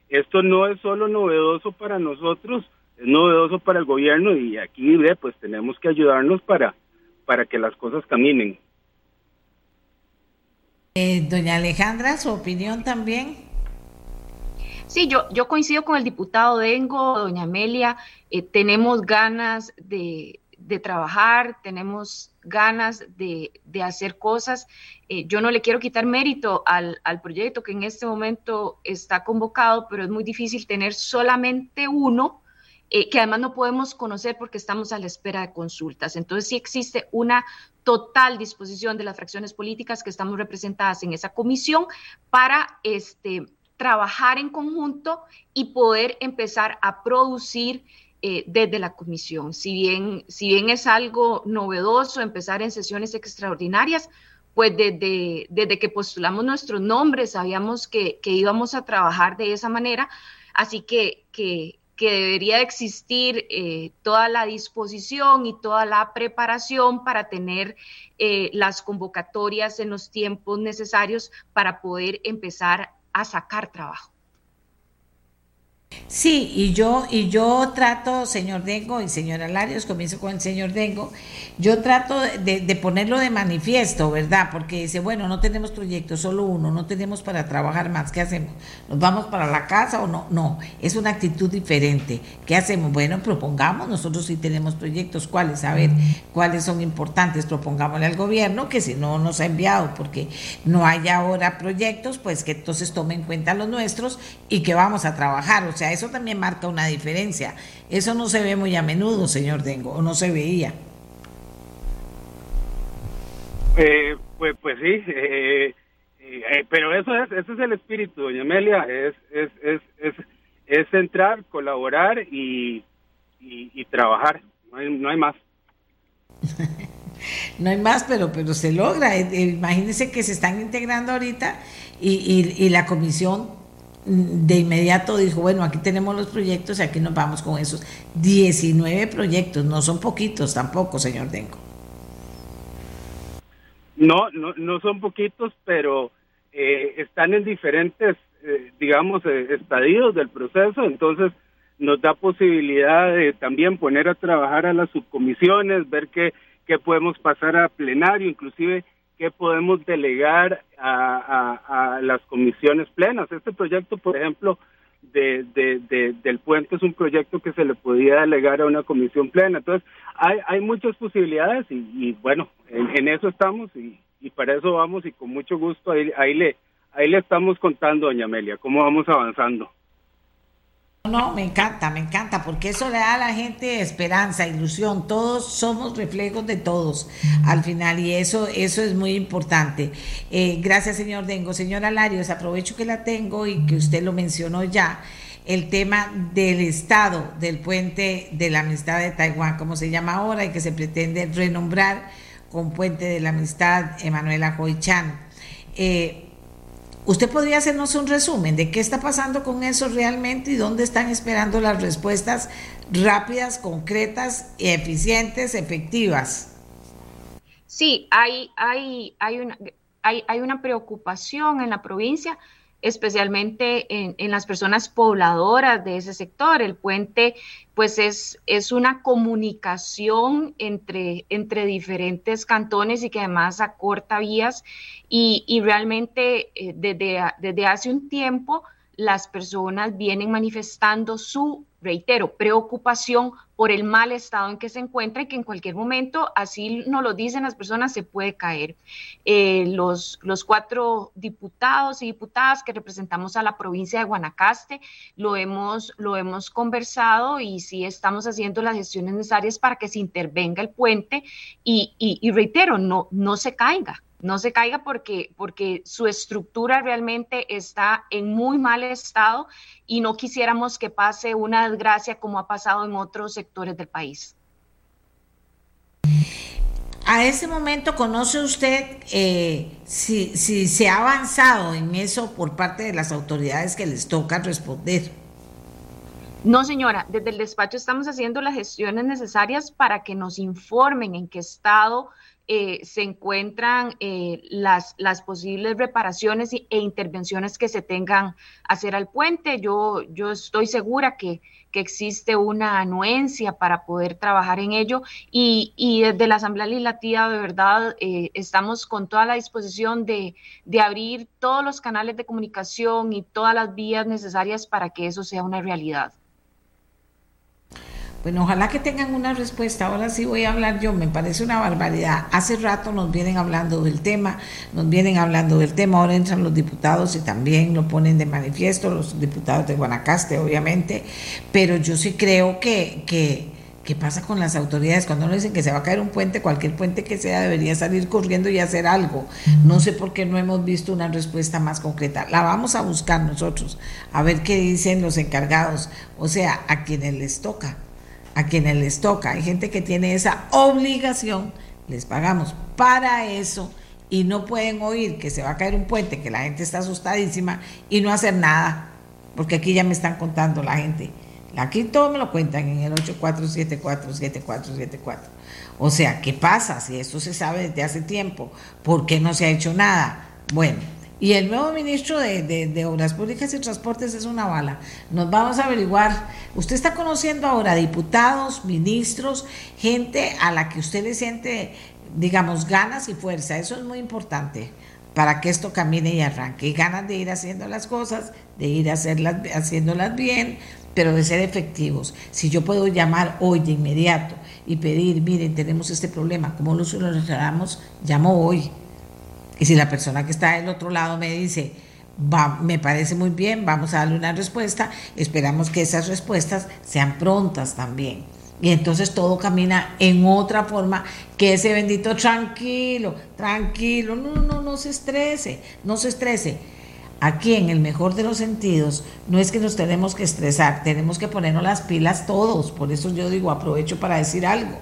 esto no es solo novedoso para nosotros, es novedoso para el gobierno y aquí pues tenemos que ayudarnos para, para que las cosas caminen. Eh, doña Alejandra, su opinión también. Sí, yo, yo coincido con el diputado Dengo, doña Amelia, eh, tenemos ganas de, de trabajar, tenemos ganas de, hacer cosas. Eh, yo no le quiero quitar mérito al, proyecto que en este momento está convocado, pero es muy difícil tener solamente uno. Eh, que además no podemos conocer porque estamos a la espera de consultas. Entonces sí existe una total disposición de las fracciones políticas que estamos representadas en esa comisión para este, trabajar en conjunto y poder empezar a producir eh, desde la comisión. Si bien, es algo novedoso empezar en sesiones extraordinarias, pues desde, que postulamos nuestros nombres sabíamos que, íbamos a trabajar de esa manera, así que, que, debería existir eh, toda la disposición y toda la preparación para tener eh, las convocatorias en los tiempos necesarios para poder empezar a sacar trabajo. Sí, y yo, y yo trato, señor Dengo y señora Larios, comienzo con el señor Dengo, yo trato de, ponerlo de manifiesto, ¿verdad? Porque dice, bueno, no tenemos proyecto, solo uno, no tenemos para trabajar más, ¿qué hacemos? ¿Nos vamos para la casa o no? No, es una actitud diferente. ¿Qué hacemos? Bueno, propongamos, nosotros sí tenemos proyectos, ¿cuáles? A ver, ¿cuáles son importantes? Propongámosle al gobierno que si no nos ha enviado, porque no hay ahora proyectos, pues que entonces tome en cuenta los nuestros y que vamos a trabajar. O sea, eso también marca una diferencia. Eso no se ve muy a menudo, señor Dengo, o no se veía. Eh, pues, pues sí, eh, eh, pero eso es, ese es el espíritu, doña Amelia, es, es, es, es, es entrar, colaborar y, y, trabajar, no hay, no hay más. no hay más, pero, pero se logra. Imagínense que se están integrando ahorita y, y, y la comisión de inmediato dijo, bueno, aquí tenemos los proyectos y aquí nos vamos con esos 19 proyectos, no son poquitos tampoco, señor Denko. No, no, no son poquitos, pero eh, están en diferentes, eh, digamos, eh, estadios del proceso, entonces nos da posibilidad de también poner a trabajar a las subcomisiones, ver qué, qué podemos pasar a plenario, inclusive qué podemos delegar a, las comisiones plenas. Este proyecto, por ejemplo, de, del puente es un proyecto que se le podía delegar a una comisión plena. Entonces, hay, hay muchas posibilidades y, bueno, en, eso estamos y, y, para eso vamos y con mucho gusto ahí, ahí, le, ahí le estamos contando, doña Amelia, cómo vamos avanzando. No, me encanta, me encanta, porque eso le da a la gente esperanza, ilusión. Todos somos reflejos de todos al final y eso, eso es muy importante. Eh, gracias, señor Dengo. Señora Larios, aprovecho que la tengo y que usted lo mencionó ya, el tema del estado del puente de la amistad de Taiwán, como se llama ahora, y que se pretende renombrar con Puente de la Amistad, Emanuela Joichan. Eh, ¿Usted podría hacernos un resumen de qué está pasando con eso realmente y dónde están esperando las respuestas rápidas, concretas, eficientes, efectivas? Sí, hay, hay, hay, una, hay, hay una preocupación en la provincia especialmente en, las personas pobladoras de ese sector. El puente, pues, es, es una comunicación entre, entre diferentes cantones y que además acorta vías y, y realmente eh, desde, desde hace un tiempo las personas vienen manifestando su reitero, preocupación por el mal estado en que se encuentra y que en cualquier momento, así nos lo dicen las personas, se puede caer. Eh, los, los cuatro diputados y diputadas que representamos a la provincia de Guanacaste lo hemos, lo hemos conversado y sí estamos haciendo las gestiones necesarias para que se intervenga el puente y, y reitero, no, no se caiga no se caiga porque, porque su estructura realmente está en muy mal estado y no quisiéramos que pase una desgracia como ha pasado en otros sectores del país. A ese momento, ¿conoce usted eh, si, si se ha avanzado en eso por parte de las autoridades que les toca responder? No, señora, desde el despacho estamos haciendo las gestiones necesarias para que nos informen en qué estado eh, se encuentran eh, las, las posibles reparaciones e intervenciones que se tengan hacer al puente. Yo, yo estoy segura que, existe una anuencia para poder trabajar en ello y, desde la Asamblea Legislativa de verdad eh, estamos con toda la disposición de, de abrir todos los canales de comunicación y todas las vías necesarias para que eso sea una realidad. Bueno, ojalá que tengan una respuesta. Ahora sí voy a hablar yo, me parece una barbaridad. Hace rato nos vienen hablando del tema, nos vienen hablando del tema, ahora entran los diputados y también lo ponen de manifiesto, los diputados de Guanacaste, obviamente, pero yo sí creo que, que ¿Qué pasa con las autoridades? Cuando nos dicen que se va a caer un puente, cualquier puente que sea debería salir corriendo y hacer algo. No sé por qué no hemos visto una respuesta más concreta. La vamos a buscar nosotros, a ver qué dicen los encargados, o sea, a quienes les toca a quienes les toca. Hay gente que tiene esa obligación, les pagamos para eso y no pueden oír que se va a caer un puente, que la gente está asustadísima y no hacer nada, porque aquí ya me están contando la gente. Aquí todo me lo cuentan en el 84747474. O sea, ¿qué pasa si esto se sabe desde hace tiempo? ¿Por qué no se ha hecho nada? Bueno, y el nuevo ministro de, Obras Públicas y Transportes es una bala. Nos vamos a averiguar. Usted está conociendo ahora diputados, ministros, gente a la que usted le siente, digamos, ganas y fuerza. Eso es muy importante para que esto camine y arranque. Y ganas de ir haciendo las cosas, de ir hacerlas, haciéndolas bien, pero de ser efectivos. Si yo puedo llamar hoy de inmediato y pedir, miren, tenemos este problema, ¿cómo lo solucionamos? Llamo hoy y si la persona que está del otro lado me dice, va, me parece muy bien, vamos a darle una respuesta, esperamos que esas respuestas sean prontas también. Y entonces todo camina en otra forma que ese bendito tranquilo, tranquilo, no, no, no se estrese, no se estrese. Aquí en el mejor de los sentidos, no es que nos tenemos que estresar, tenemos que ponernos las pilas todos. Por eso yo digo, aprovecho para decir algo.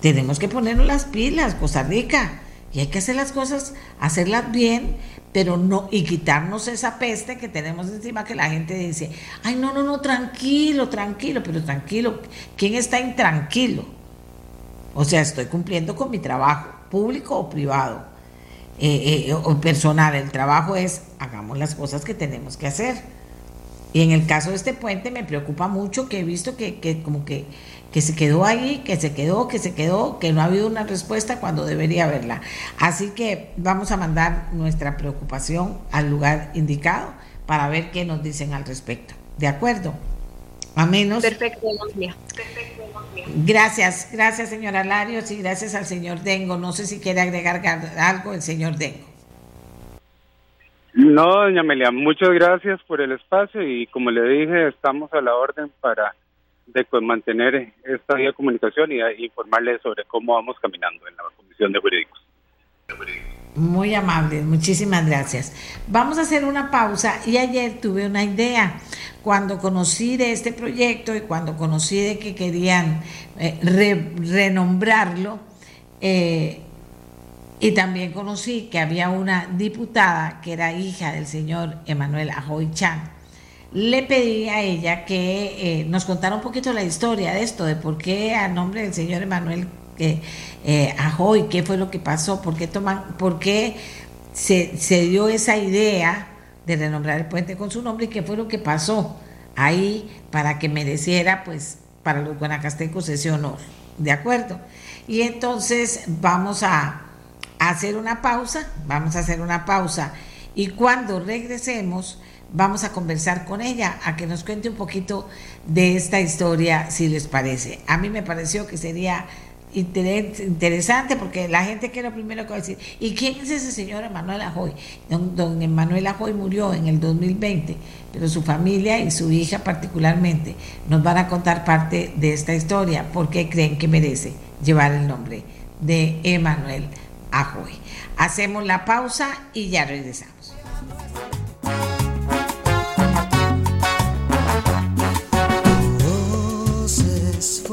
Tenemos que ponernos las pilas, Costa Rica. Y hay que hacer las cosas, hacerlas bien, pero no, y quitarnos esa peste que tenemos encima que la gente dice, ay, no, no, no, tranquilo, tranquilo, pero tranquilo, ¿quién está intranquilo? O sea, estoy cumpliendo con mi trabajo, público o privado, eh, eh, o personal. El trabajo es, hagamos las cosas que tenemos que hacer. Y en el caso de este puente me preocupa mucho que he visto que, que como que que se quedó ahí, que se quedó, que se quedó, que no ha habido una respuesta cuando debería haberla. Así que vamos a mandar nuestra preocupación al lugar indicado para ver qué nos dicen al respecto. ¿De acuerdo? A menos. Perfecto, Gracias, gracias, señora Larios, y gracias al señor Dengo. No sé si quiere agregar algo el señor Dengo. No, doña Amelia, muchas gracias por el espacio y como le dije, estamos a la orden para de mantener esta vía comunicación y informarles sobre cómo vamos caminando en la Comisión de Jurídicos. Muy amable, muchísimas gracias. Vamos a hacer una pausa y ayer tuve una idea. Cuando conocí de este proyecto y cuando conocí de que querían eh, renombrarlo, eh, Y también conocí que había una diputada que era hija del señor Emanuel Ajoy. Le pedí a ella que eh, nos contara un poquito la historia de esto, de por qué a nombre del señor Emanuel eh, eh, Ajoy, qué fue lo que pasó, por qué, toman, por qué se, se dio esa idea de renombrar el puente con su nombre y qué fue lo que pasó ahí para que mereciera, pues, para los guanacastecos ese honor. ¿De acuerdo? Y entonces vamos a hacer una pausa, vamos a hacer una pausa y cuando regresemos vamos a conversar con ella, a que nos cuente un poquito de esta historia, si les parece. A mí me pareció que sería interesante porque la gente que lo primero que va a decir, ¿y quién es ese señor Emanuel Ajoy? Don, don Emanuel Ajoy murió en el 2020, pero su familia y su hija particularmente nos van a contar parte de esta historia, porque creen que merece llevar el nombre de Emanuel Ajoy. Hacemos la pausa y ya regresamos.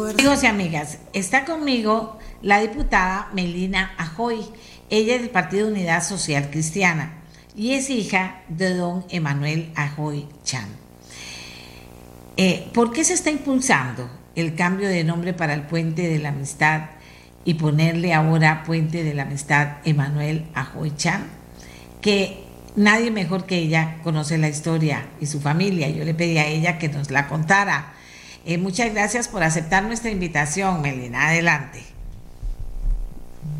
Amigos y amigas, está conmigo la diputada Melina Ajoy. Ella es del Partido Unidad Social Cristiana y es hija de don Emanuel Ajoy Chan. Eh, ¿Por qué se está impulsando el cambio de nombre para el Puente de la Amistad y ponerle ahora Puente de la Amistad Emanuel Ajoy Chan? Que nadie mejor que ella conoce la historia y su familia. Yo le pedí a ella que nos la contara eh, muchas gracias por aceptar nuestra invitación, Melina. Adelante.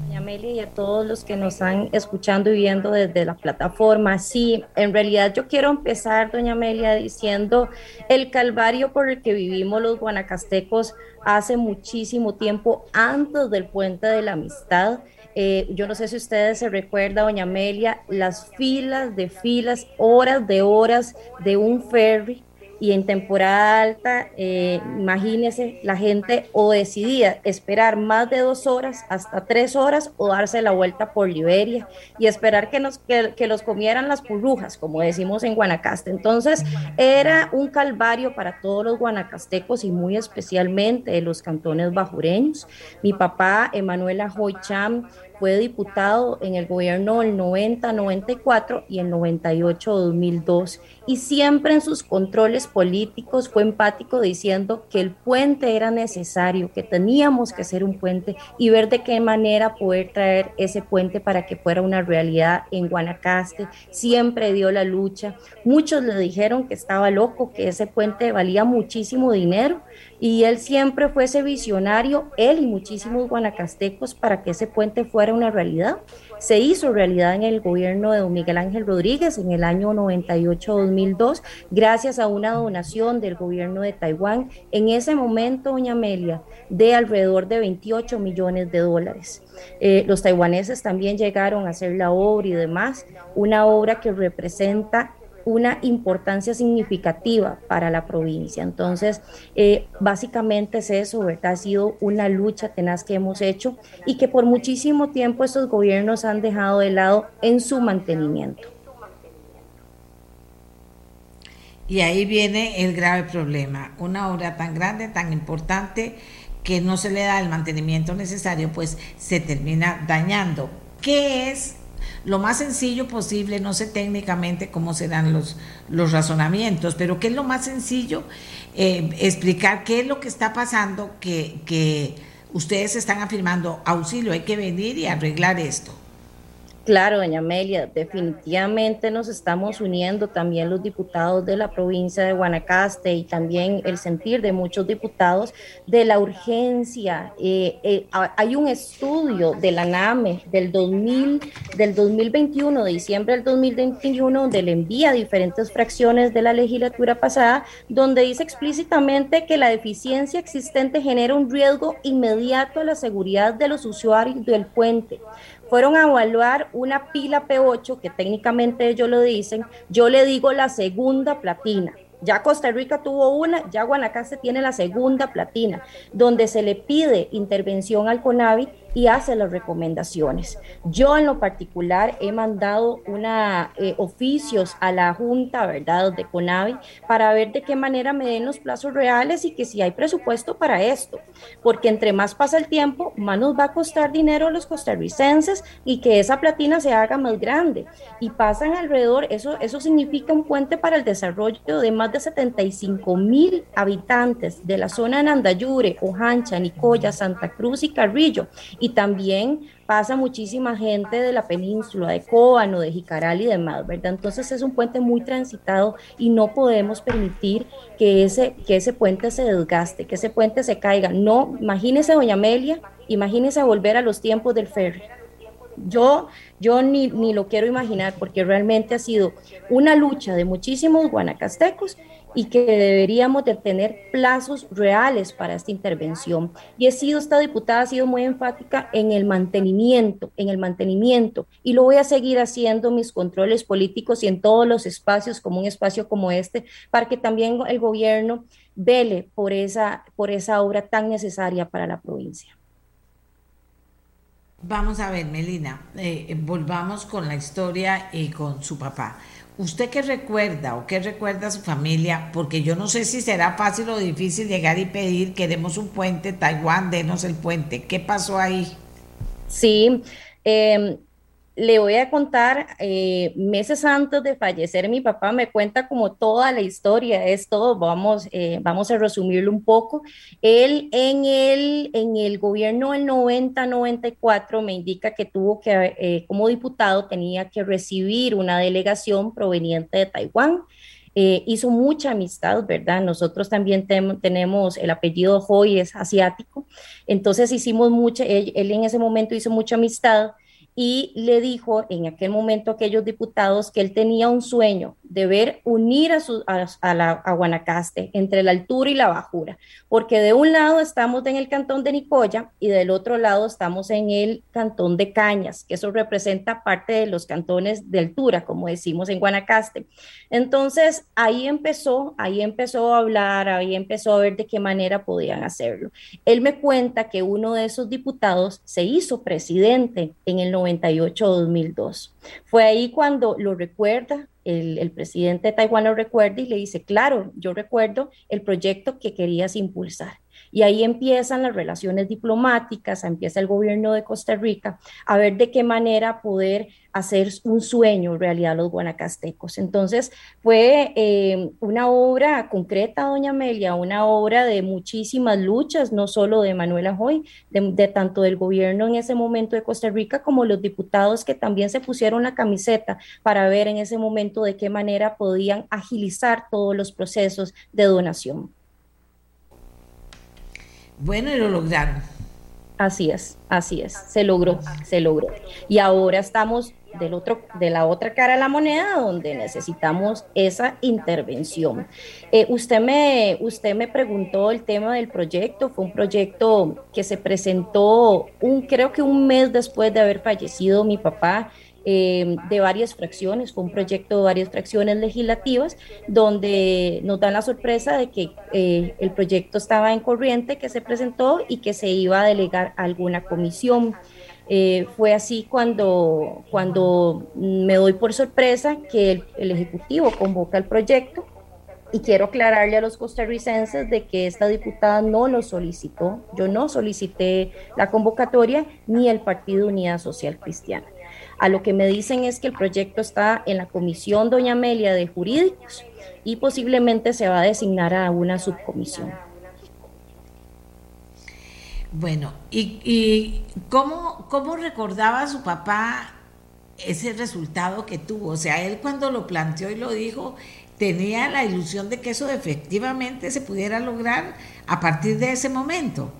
Doña Amelia y a todos los que nos están escuchando y viendo desde la plataforma. Sí, en realidad yo quiero empezar, doña Amelia, diciendo el calvario por el que vivimos los guanacastecos hace muchísimo tiempo antes del puente de la amistad. Eh, yo no sé si ustedes se recuerdan, doña Amelia, las filas de filas, horas de horas de un ferry y en temporada alta, eh, imagínese la gente o decidía esperar más de dos horas, hasta tres horas, o darse la vuelta por Liberia y esperar que, nos, que, que los comieran las purrujas, como decimos en Guanacaste. Entonces, era un calvario para todos los guanacastecos y muy especialmente de los cantones bajureños. Mi papá, Emanuela Hoycham, fue diputado en el gobierno del 90-94 y el 98-2002 y siempre en sus controles políticos fue empático diciendo que el puente era necesario, que teníamos que hacer un puente y ver de qué manera poder traer ese puente para que fuera una realidad en Guanacaste. Siempre dio la lucha. Muchos le dijeron que estaba loco, que ese puente valía muchísimo dinero y él siempre fue ese visionario, él y muchísimos guanacastecos, para que ese puente fuera una realidad. Se hizo realidad en el gobierno de don Miguel Ángel Rodríguez en el año 98-2002, gracias a una donación del gobierno de Taiwán, en ese momento, doña Amelia, de alrededor de 28 millones de dólares. Eh, los taiwaneses también llegaron a hacer la obra y demás, una obra que representa una importancia significativa para la provincia. Entonces, eh, básicamente es eso, ¿verdad? Ha sido una lucha tenaz que hemos hecho y que por muchísimo tiempo estos gobiernos han dejado de lado en su mantenimiento. Y ahí viene el grave problema. Una obra tan grande, tan importante, que no se le da el mantenimiento necesario, pues se termina dañando. ¿Qué es lo más sencillo posible, no sé técnicamente cómo serán los, los razonamientos, pero qué es lo más sencillo, eh, explicar qué es lo que está pasando, que, que ustedes están afirmando auxilio, hay que venir y arreglar esto. Claro, doña Amelia, definitivamente nos estamos uniendo también los diputados de la provincia de Guanacaste y también el sentir de muchos diputados de la urgencia. Eh, eh, hay un estudio de la NAME del 2000, del 2021, de diciembre del 2021, donde le envía diferentes fracciones de la legislatura pasada, donde dice explícitamente que la deficiencia existente genera un riesgo inmediato a la seguridad de los usuarios del puente fueron a evaluar una pila P8, que técnicamente ellos lo dicen, yo le digo la segunda platina. Ya Costa Rica tuvo una, ya Guanacaste tiene la segunda platina, donde se le pide intervención al CONAVI y hace las recomendaciones. Yo en lo particular he mandado una, eh, oficios a la Junta, ¿verdad?, de CONAVI para ver de qué manera me den los plazos reales y que si hay presupuesto para esto, porque entre más pasa el tiempo, más nos va a costar dinero a los costarricenses y que esa platina se haga más grande. Y pasan alrededor, eso, eso significa un puente para el desarrollo de más de 75 mil habitantes de la zona de Nandayure, Ojancha, Nicoya, Santa Cruz y Carrillo y también pasa muchísima gente de la península, de Cóbano, de Jicaral y demás, ¿verdad? Entonces es un puente muy transitado y no podemos permitir que ese, que ese puente se desgaste, que ese puente se caiga. No, imagínese, doña Amelia, imagínese volver a los tiempos del ferry. Yo, yo ni, ni lo quiero imaginar porque realmente ha sido una lucha de muchísimos guanacastecos y que deberíamos de tener plazos reales para esta intervención. Y he sido, esta diputada ha sido muy enfática en el mantenimiento, en el mantenimiento, y lo voy a seguir haciendo mis controles políticos y en todos los espacios, como un espacio como este, para que también el gobierno vele por esa, por esa obra tan necesaria para la provincia. Vamos a ver, Melina, eh, volvamos con la historia y con su papá. ¿Usted qué recuerda o qué recuerda a su familia? Porque yo no sé si será fácil o difícil llegar y pedir, queremos un puente, Taiwán, denos el puente. ¿Qué pasó ahí? Sí, eh, le voy a contar, eh, meses antes de fallecer, mi papá me cuenta como toda la historia, es todo, vamos, eh, vamos a resumirlo un poco. Él en el, en el gobierno del 90-94 me indica que tuvo que, eh, como diputado, tenía que recibir una delegación proveniente de Taiwán. hizo mucha amistad, ¿verdad? Nosotros también tenemos el apellido Hoy, es asiático, entonces hicimos mucha, él en ese momento hizo mucha amistad y le dijo en aquel momento a aquellos diputados que él tenía un sueño de ver unir a, su, a, la, a Guanacaste entre la altura y la bajura, porque de un lado estamos en el cantón de Nicoya y del otro lado estamos en el cantón de Cañas, que eso representa parte de los cantones de altura, como decimos en Guanacaste. Entonces ahí empezó, ahí empezó a hablar, ahí empezó a ver de qué manera podían hacerlo. Él me cuenta que uno de esos diputados se hizo presidente en el 98-2002. Fue ahí cuando lo recuerda, el, presidente de Taiwán lo recuerda y le dice, claro, yo recuerdo el proyecto que querías impulsar. Y ahí empiezan las relaciones diplomáticas, empieza el gobierno de Costa Rica a ver de qué manera poder hacer un sueño realidad los guanacastecos. Entonces fue eh, una obra concreta, doña Amelia, una obra de muchísimas luchas, no solo de Manuela Hoy, de, tanto del gobierno en ese momento de Costa Rica como los diputados que también se pusieron la camiseta para ver en ese momento de qué manera podían agilizar todos los procesos de donación. Bueno, y lo lograron. Así es, así es, se logró, se logró. Y ahora estamos del otro, de la otra cara de la moneda donde necesitamos esa intervención. Eh, usted, me, usted me preguntó el tema del proyecto, fue un proyecto que se presentó un, creo que un mes después de haber fallecido mi papá eh, de varias fracciones, fue un proyecto de varias fracciones legislativas, donde nos dan la sorpresa de que eh, el proyecto estaba en corriente, que se presentó y que se iba a delegar a alguna comisión. Eh, fue así cuando, cuando me doy por sorpresa que el, el Ejecutivo convoca el proyecto y quiero aclararle a los costarricenses de que esta diputada no lo solicitó. Yo no solicité la convocatoria ni el Partido Unidad Social Cristiana. A lo que me dicen es que el proyecto está en la Comisión Doña Amelia de Jurídicos y posiblemente se va a designar a una subcomisión. Bueno, ¿y, cómo, cómo recordaba su papá ese resultado que tuvo? O sea, él cuando lo planteó y lo dijo, tenía la ilusión de que eso efectivamente se pudiera lograr a partir de ese momento.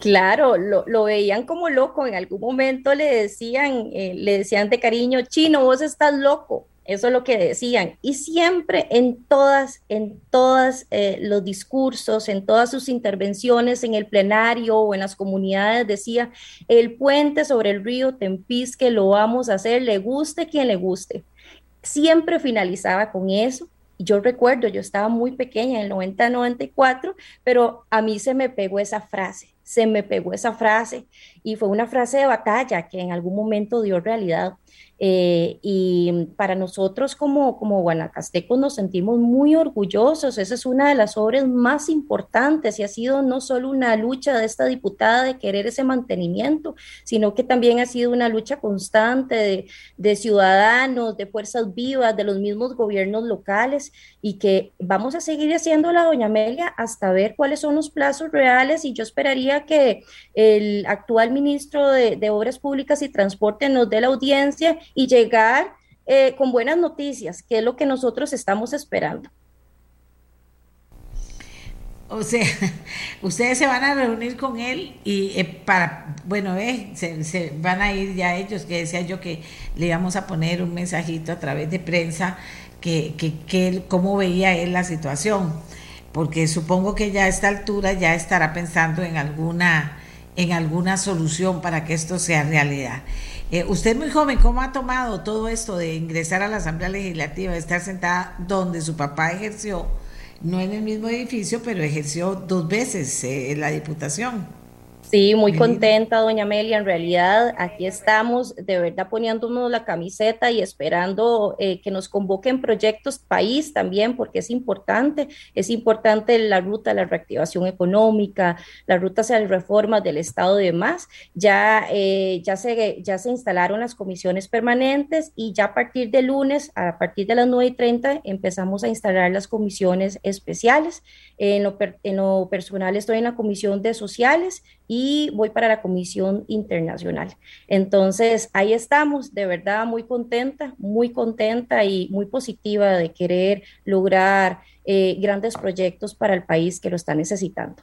Claro, lo, veían como loco. En algún momento le decían, eh, le decían de cariño, chino, vos estás loco. Eso es lo que decían. Y siempre en todas, en todos eh, los discursos, en todas sus intervenciones en el plenario o en las comunidades, decía, el puente sobre el río Tempisque lo vamos a hacer, le guste quien le guste. Siempre finalizaba con eso yo recuerdo, yo estaba muy pequeña, en el 90-94, pero a mí se me pegó esa frase, se me pegó esa frase y fue una frase de batalla que en algún momento dio realidad. Eh, y para nosotros como, como guanacastecos nos sentimos muy orgullosos. Esa es una de las obras más importantes y ha sido no solo una lucha de esta diputada de querer ese mantenimiento, sino que también ha sido una lucha constante de, de ciudadanos, de fuerzas vivas, de los mismos gobiernos locales y que vamos a seguir haciéndola, doña Amelia, hasta ver cuáles son los plazos reales y yo esperaría que el actual ministro de, de Obras Públicas y Transporte nos dé la audiencia y llegar eh, con buenas noticias, que es lo que nosotros estamos esperando. O sea, ustedes se van a reunir con él y eh, para, bueno, eh, se, van a ir ya ellos, que decía yo que le íbamos a poner un mensajito a través de prensa, que, que, que cómo veía él la situación, porque supongo que ya a esta altura ya estará pensando en alguna, en alguna solución para que esto sea realidad. Eh, usted muy joven, ¿cómo ha tomado todo esto de ingresar a la Asamblea Legislativa, de estar sentada donde su papá ejerció, no en el mismo edificio, pero ejerció dos veces eh, la Diputación? Sí, muy contenta, doña Amelia. En realidad, aquí estamos de verdad poniéndonos la camiseta y esperando eh, que nos convoquen proyectos país también, porque es importante. Es importante la ruta de la reactivación económica, la ruta hacia las reformas del Estado y demás. Ya, eh, ya, se, ya se instalaron las comisiones permanentes y ya a partir de lunes, a partir de las 9 y 30, empezamos a instalar las comisiones especiales. En lo, en lo personal, estoy en la comisión de sociales y voy para la Comisión Internacional. Entonces, ahí estamos, de verdad muy contenta, muy contenta y muy positiva de querer lograr eh, grandes proyectos para el país que lo está necesitando.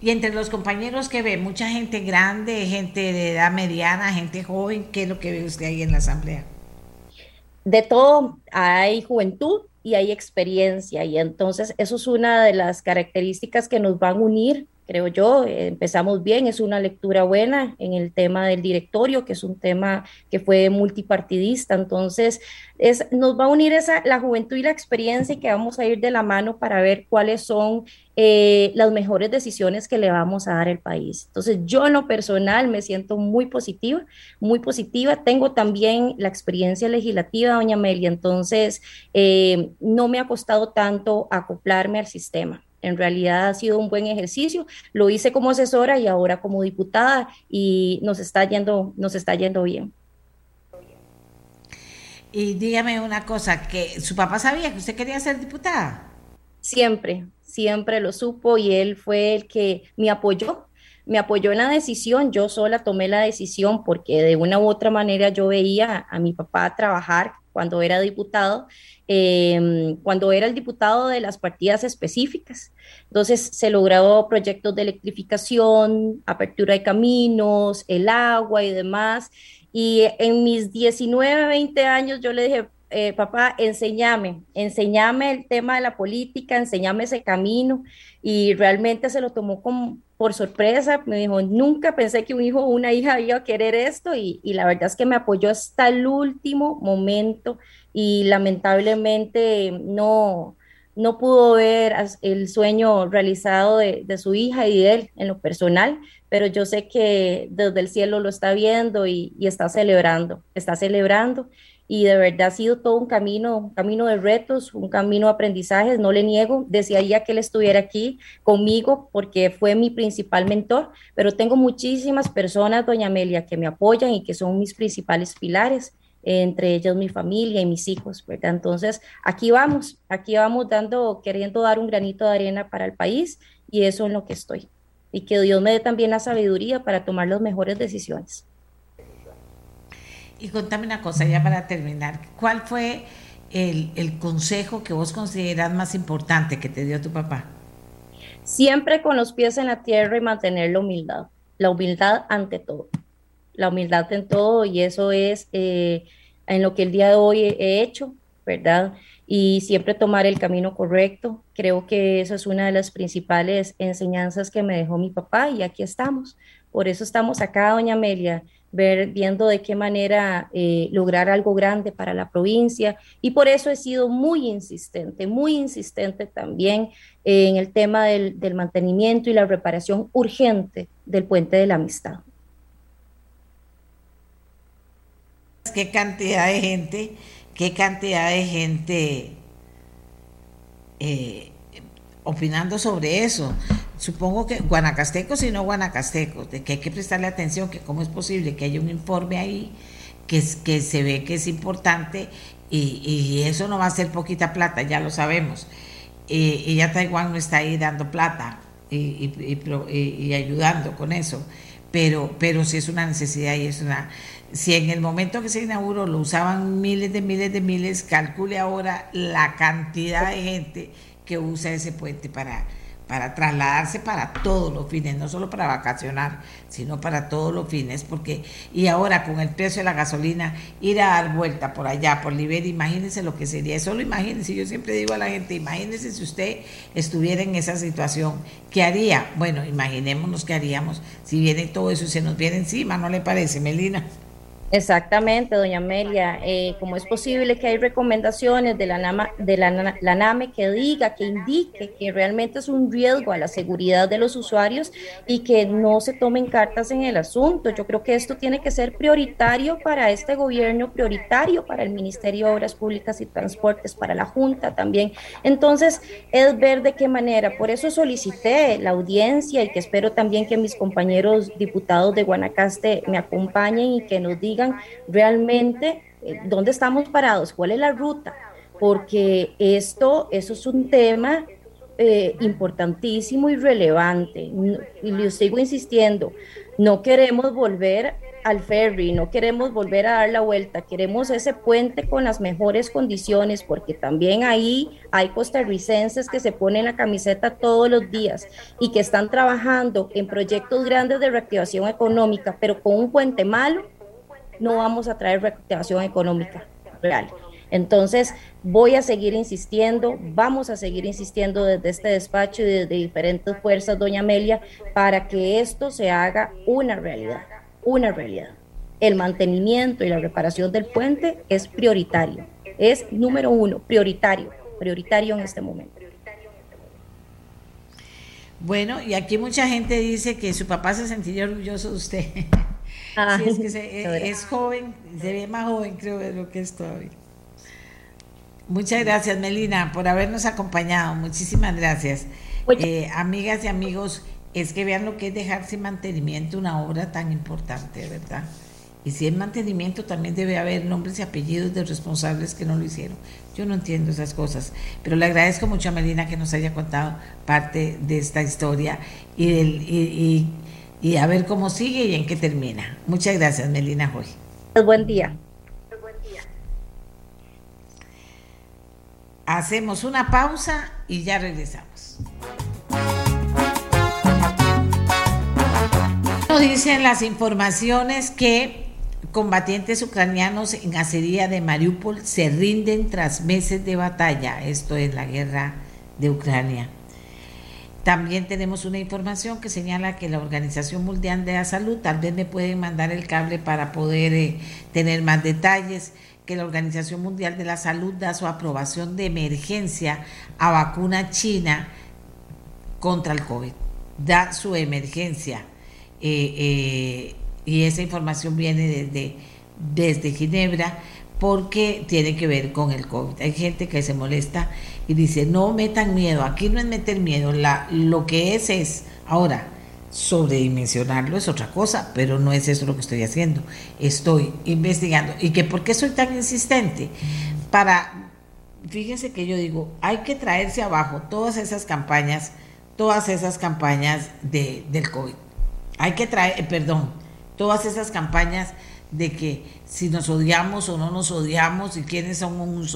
Y entre los compañeros que ve, mucha gente grande, gente de edad mediana, gente joven, ¿qué es lo que ve usted ahí en la asamblea? De todo, hay juventud y hay experiencia y entonces eso es una de las características que nos van a unir creo yo. Empezamos bien, es una lectura buena en el tema del directorio, que es un tema que fue multipartidista. Entonces, es, nos va a unir esa, la juventud y la experiencia y que vamos a ir de la mano para ver cuáles son eh, las mejores decisiones que le vamos a dar al país. Entonces, yo en lo personal me siento muy positiva, muy positiva. Tengo también la experiencia legislativa, doña Amelia, entonces eh, no me ha costado tanto acoplarme al sistema en realidad ha sido un buen ejercicio. Lo hice como asesora y ahora como diputada y nos está yendo, nos está yendo bien. Y dígame una cosa, que su papá sabía que usted quería ser diputada. Siempre, siempre lo supo y él fue el que me apoyó, me apoyó en la decisión. Yo sola tomé la decisión porque de una u otra manera yo veía a mi papá trabajar cuando era diputado Em, cuando era el diputado de las partidas específicas. Entonces se logró proyectos de electrificación, apertura de caminos, el agua y demás. Y en mis 19, 20 años yo le dije, eh, papá, enséñame, enséñame el tema de la política, enséñame ese camino. Y realmente se lo tomó como por sorpresa. Me dijo, nunca pensé que un hijo o una hija iba a querer esto. Y, y la verdad es que me apoyó hasta el último momento y lamentablemente no, no pudo ver el sueño realizado de, su hija y de él en lo personal, pero yo sé que desde el cielo lo está viendo y, está celebrando, está celebrando y de verdad ha sido todo un camino, un camino de retos, un camino de aprendizajes, no le niego, desearía que él estuviera aquí conmigo porque fue mi principal mentor, pero tengo muchísimas personas, doña Amelia, que me apoyan y que son mis principales pilares entre ellos mi familia y mis hijos, ¿verdad? Entonces, aquí vamos, aquí vamos dando, queriendo dar un granito de arena para el país y eso es lo que estoy. Y que Dios me dé también la sabiduría para tomar las mejores decisiones. Y contame una cosa, ya para terminar, ¿cuál fue el, consejo que vos consideras más importante que te dio tu papá? Siempre con los pies en la tierra y mantener la humildad, la humildad ante todo la humildad en todo y eso es eh, en lo que el día de hoy he hecho, ¿verdad? Y siempre tomar el camino correcto. Creo que eso es una de las principales enseñanzas que me dejó mi papá y aquí estamos. Por eso estamos acá, doña Amelia, ver, viendo de qué manera eh, lograr algo grande para la provincia. Y por eso he sido muy insistente, muy insistente también en el tema del, del mantenimiento y la reparación urgente del puente de la amistad. Qué cantidad de gente, qué cantidad de gente eh, opinando sobre eso. Supongo que guanacastecos y no guanacastecos, de que hay que prestarle atención, que cómo es posible que haya un informe ahí que, se ve que es importante y, eso no va a ser poquita plata, ya lo sabemos. y ya Taiwán no está ahí dando plata y, y, ayudando con eso, pero, pero sí es una necesidad y es una... Si en el momento que se inauguró lo usaban miles de miles de miles, calcule ahora la cantidad de gente que usa ese puente para, para trasladarse para todos los fines, no solo para vacacionar, sino para todos los fines, porque y ahora con el precio de la gasolina, ir a dar vuelta por allá, por Liberia, imagínense lo que sería, solo imagínense, yo siempre digo a la gente, imagínense si usted estuviera en esa situación, ¿qué haría? Bueno, imaginémonos qué haríamos si viene todo eso y se nos viene encima, ¿no le parece, Melina? Exactamente, doña Amelia. Eh, ¿Cómo es posible que hay recomendaciones de, la, NAMA, de la, la, NAME que diga, que indique que realmente es un riesgo a la seguridad de los usuarios y que no se tomen cartas en el asunto? Yo creo que esto tiene que ser prioritario para este gobierno, prioritario para el Ministerio de Obras Públicas y Transportes, para la Junta también. Entonces, es ver de qué manera. Por eso solicité la audiencia y que espero también que mis compañeros diputados de Guanacaste me acompañen y que nos digan realmente eh, dónde estamos parados, cuál es la ruta, porque esto, eso es un tema eh, importantísimo y relevante. Y lo sigo insistiendo, no queremos volver al ferry, no queremos volver a dar la vuelta, queremos ese puente con las mejores condiciones, porque también ahí hay costarricenses que se ponen la camiseta todos los días y que están trabajando en proyectos grandes de reactivación económica, pero con un puente malo, no vamos a traer recuperación económica real. Entonces, voy a seguir insistiendo, vamos a seguir insistiendo desde este despacho y desde diferentes fuerzas, doña Amelia, para que esto se haga una realidad, una realidad. El mantenimiento y la reparación del puente es prioritario, es número uno, prioritario, prioritario en este momento. Bueno, y aquí mucha gente dice que su papá se sentiría orgulloso de usted. Ah, es que e, es, joven, se ve más joven creo de lo que es todavía. Muchas gracias Melina por habernos acompañado, muchísimas gracias. Eh, amigas y amigos, es que vean lo que es dejar sin mantenimiento una obra tan importante, ¿verdad? Y si es mantenimiento también debe haber nombres y apellidos de responsables que no lo hicieron. Yo no entiendo esas cosas, pero le agradezco mucho a Melina que nos haya contado parte de esta historia y, del, y y a ver cómo sigue y en qué termina. Muchas gracias, Melina Joy. Buen día. Hacemos una pausa y ya regresamos. Nos dicen las informaciones que combatientes ucranianos en acería de Mariupol se rinden tras meses de batalla. Esto es la guerra de Ucrania. También tenemos una información que señala que la Organización Mundial de la Salud, tal vez me pueden mandar el cable para poder eh, tener más detalles, que la Organización Mundial de la Salud da su aprobación de emergencia a vacuna china contra el COVID. Da su emergencia. Eh, eh, y esa información viene desde, desde Ginebra porque tiene que ver con el COVID. Hay gente que se molesta y dice, no metan miedo, aquí no es meter miedo, lo que es es, ahora, sobredimensionarlo es otra cosa, pero no es eso lo que estoy haciendo, estoy investigando. ¿Y que por qué soy tan insistente? Para, fíjense que yo digo, hay que traerse abajo todas esas campañas, todas esas campañas de, del COVID. Hay que traer, eh, perdón, todas esas campañas de que si nos odiamos o no nos odiamos y quiénes son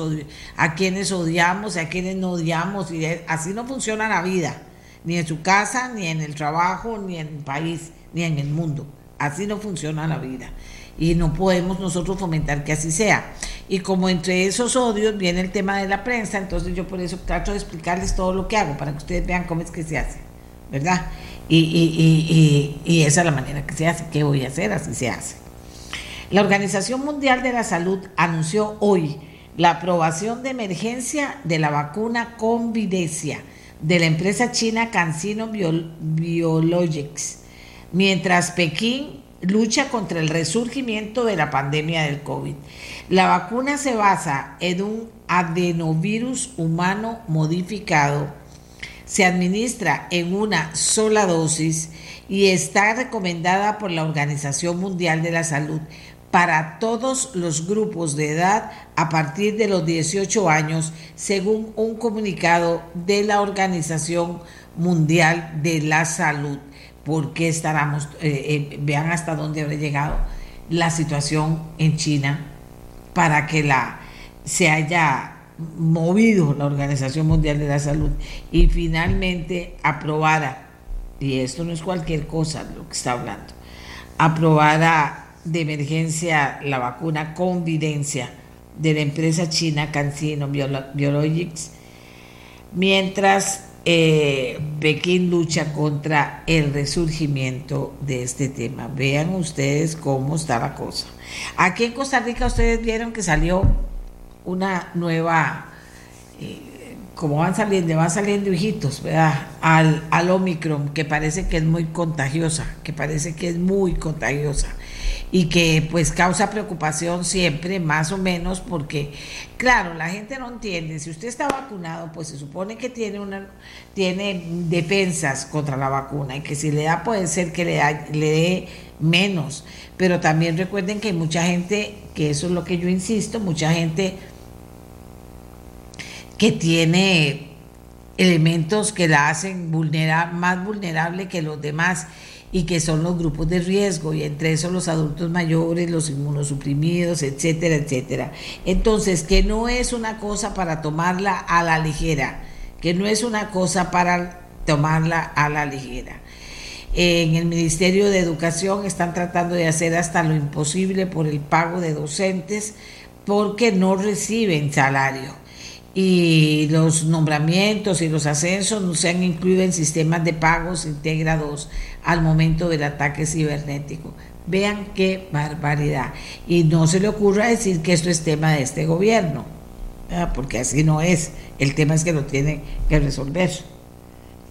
a quienes odiamos y a quienes no odiamos y así no funciona la vida ni en su casa ni en el trabajo ni en el país ni en el mundo. Así no funciona la vida. Y no podemos nosotros fomentar que así sea. Y como entre esos odios viene el tema de la prensa entonces yo por eso trato de explicarles todo lo que hago para que ustedes vean cómo es que se hace verdad y, y, y, y esa es la manera que se hace qué voy a hacer así se hace La Organización Mundial de la Salud anunció hoy la aprobación de emergencia de la vacuna Convidencia de la empresa china CanSino Biologics, mientras Pekín lucha contra el resurgimiento de la pandemia del COVID. La vacuna se basa en un adenovirus humano modificado, se administra en una sola dosis y está recomendada por la Organización Mundial de la Salud para todos los grupos de edad a partir de los 18 años, según un comunicado de la Organización Mundial de la Salud. ¿Por qué estaremos? Eh, eh, vean hasta dónde habrá llegado la situación en China para que la, se haya movido la Organización Mundial de la Salud y finalmente aprobada, y esto no es cualquier cosa lo que está hablando, aprobada de emergencia la vacuna Convidencia de la empresa china CanSino Biologics, mientras eh, Pekín lucha contra el resurgimiento de este tema. Vean ustedes cómo está la cosa. Aquí en Costa Rica ustedes vieron que salió una nueva, eh, como van saliendo, van saliendo hijitos, ¿verdad? Al, al Omicron, que parece que es muy contagiosa, que parece que es muy contagiosa y que pues causa preocupación siempre, más o menos, porque claro, la gente no entiende, si usted está vacunado, pues se supone que tiene una tiene defensas contra la vacuna y que si le da puede ser que le, le dé menos, pero también recuerden que hay mucha gente, que eso es lo que yo insisto, mucha gente que tiene elementos que la hacen más vulnerable que los demás y que son los grupos de riesgo, y entre esos los adultos mayores, los inmunosuprimidos, etcétera, etcétera. Entonces, que no es una cosa para tomarla a la ligera, que no es una cosa para tomarla a la ligera. En el Ministerio de Educación están tratando de hacer hasta lo imposible por el pago de docentes porque no reciben salario y los nombramientos y los ascensos no se han incluido en sistemas de pagos integrados al momento del ataque cibernético. Vean qué barbaridad. Y no se le ocurra decir que esto es tema de este gobierno, porque así no es. El tema es que lo tienen que resolver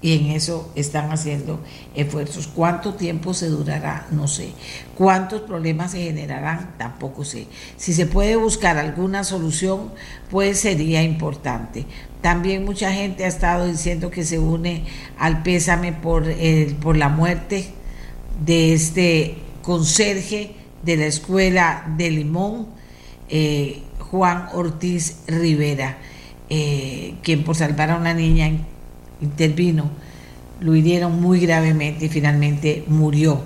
y en eso están haciendo esfuerzos. ¿Cuánto tiempo se durará? No sé. ¿Cuántos problemas se generarán? Tampoco sé. Si se puede buscar alguna solución, pues sería importante. También mucha gente ha estado diciendo que se une al pésame por, por la muerte de este conserje de la escuela de Limón, eh, Juan Ortiz Rivera, eh, quien por salvar a una niña intervino, lo hirieron muy gravemente y finalmente murió.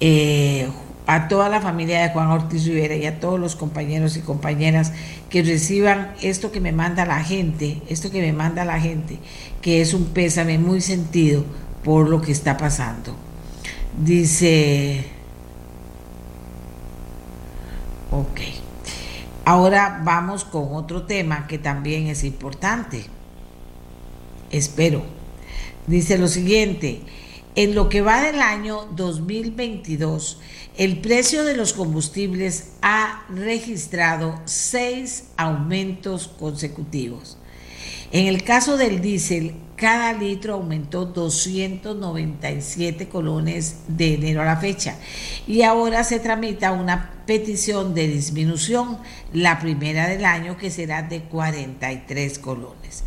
Eh, a toda la familia de Juan Ortiz Rivera y a todos los compañeros y compañeras que reciban esto que me manda la gente, esto que me manda la gente, que es un pésame muy sentido por lo que está pasando. Dice, ok, ahora vamos con otro tema que también es importante espero. Dice lo siguiente, en lo que va del año 2022, el precio de los combustibles ha registrado seis aumentos consecutivos. En el caso del diésel, cada litro aumentó 297 colones de enero a la fecha y ahora se tramita una petición de disminución, la primera del año que será de 43 colones.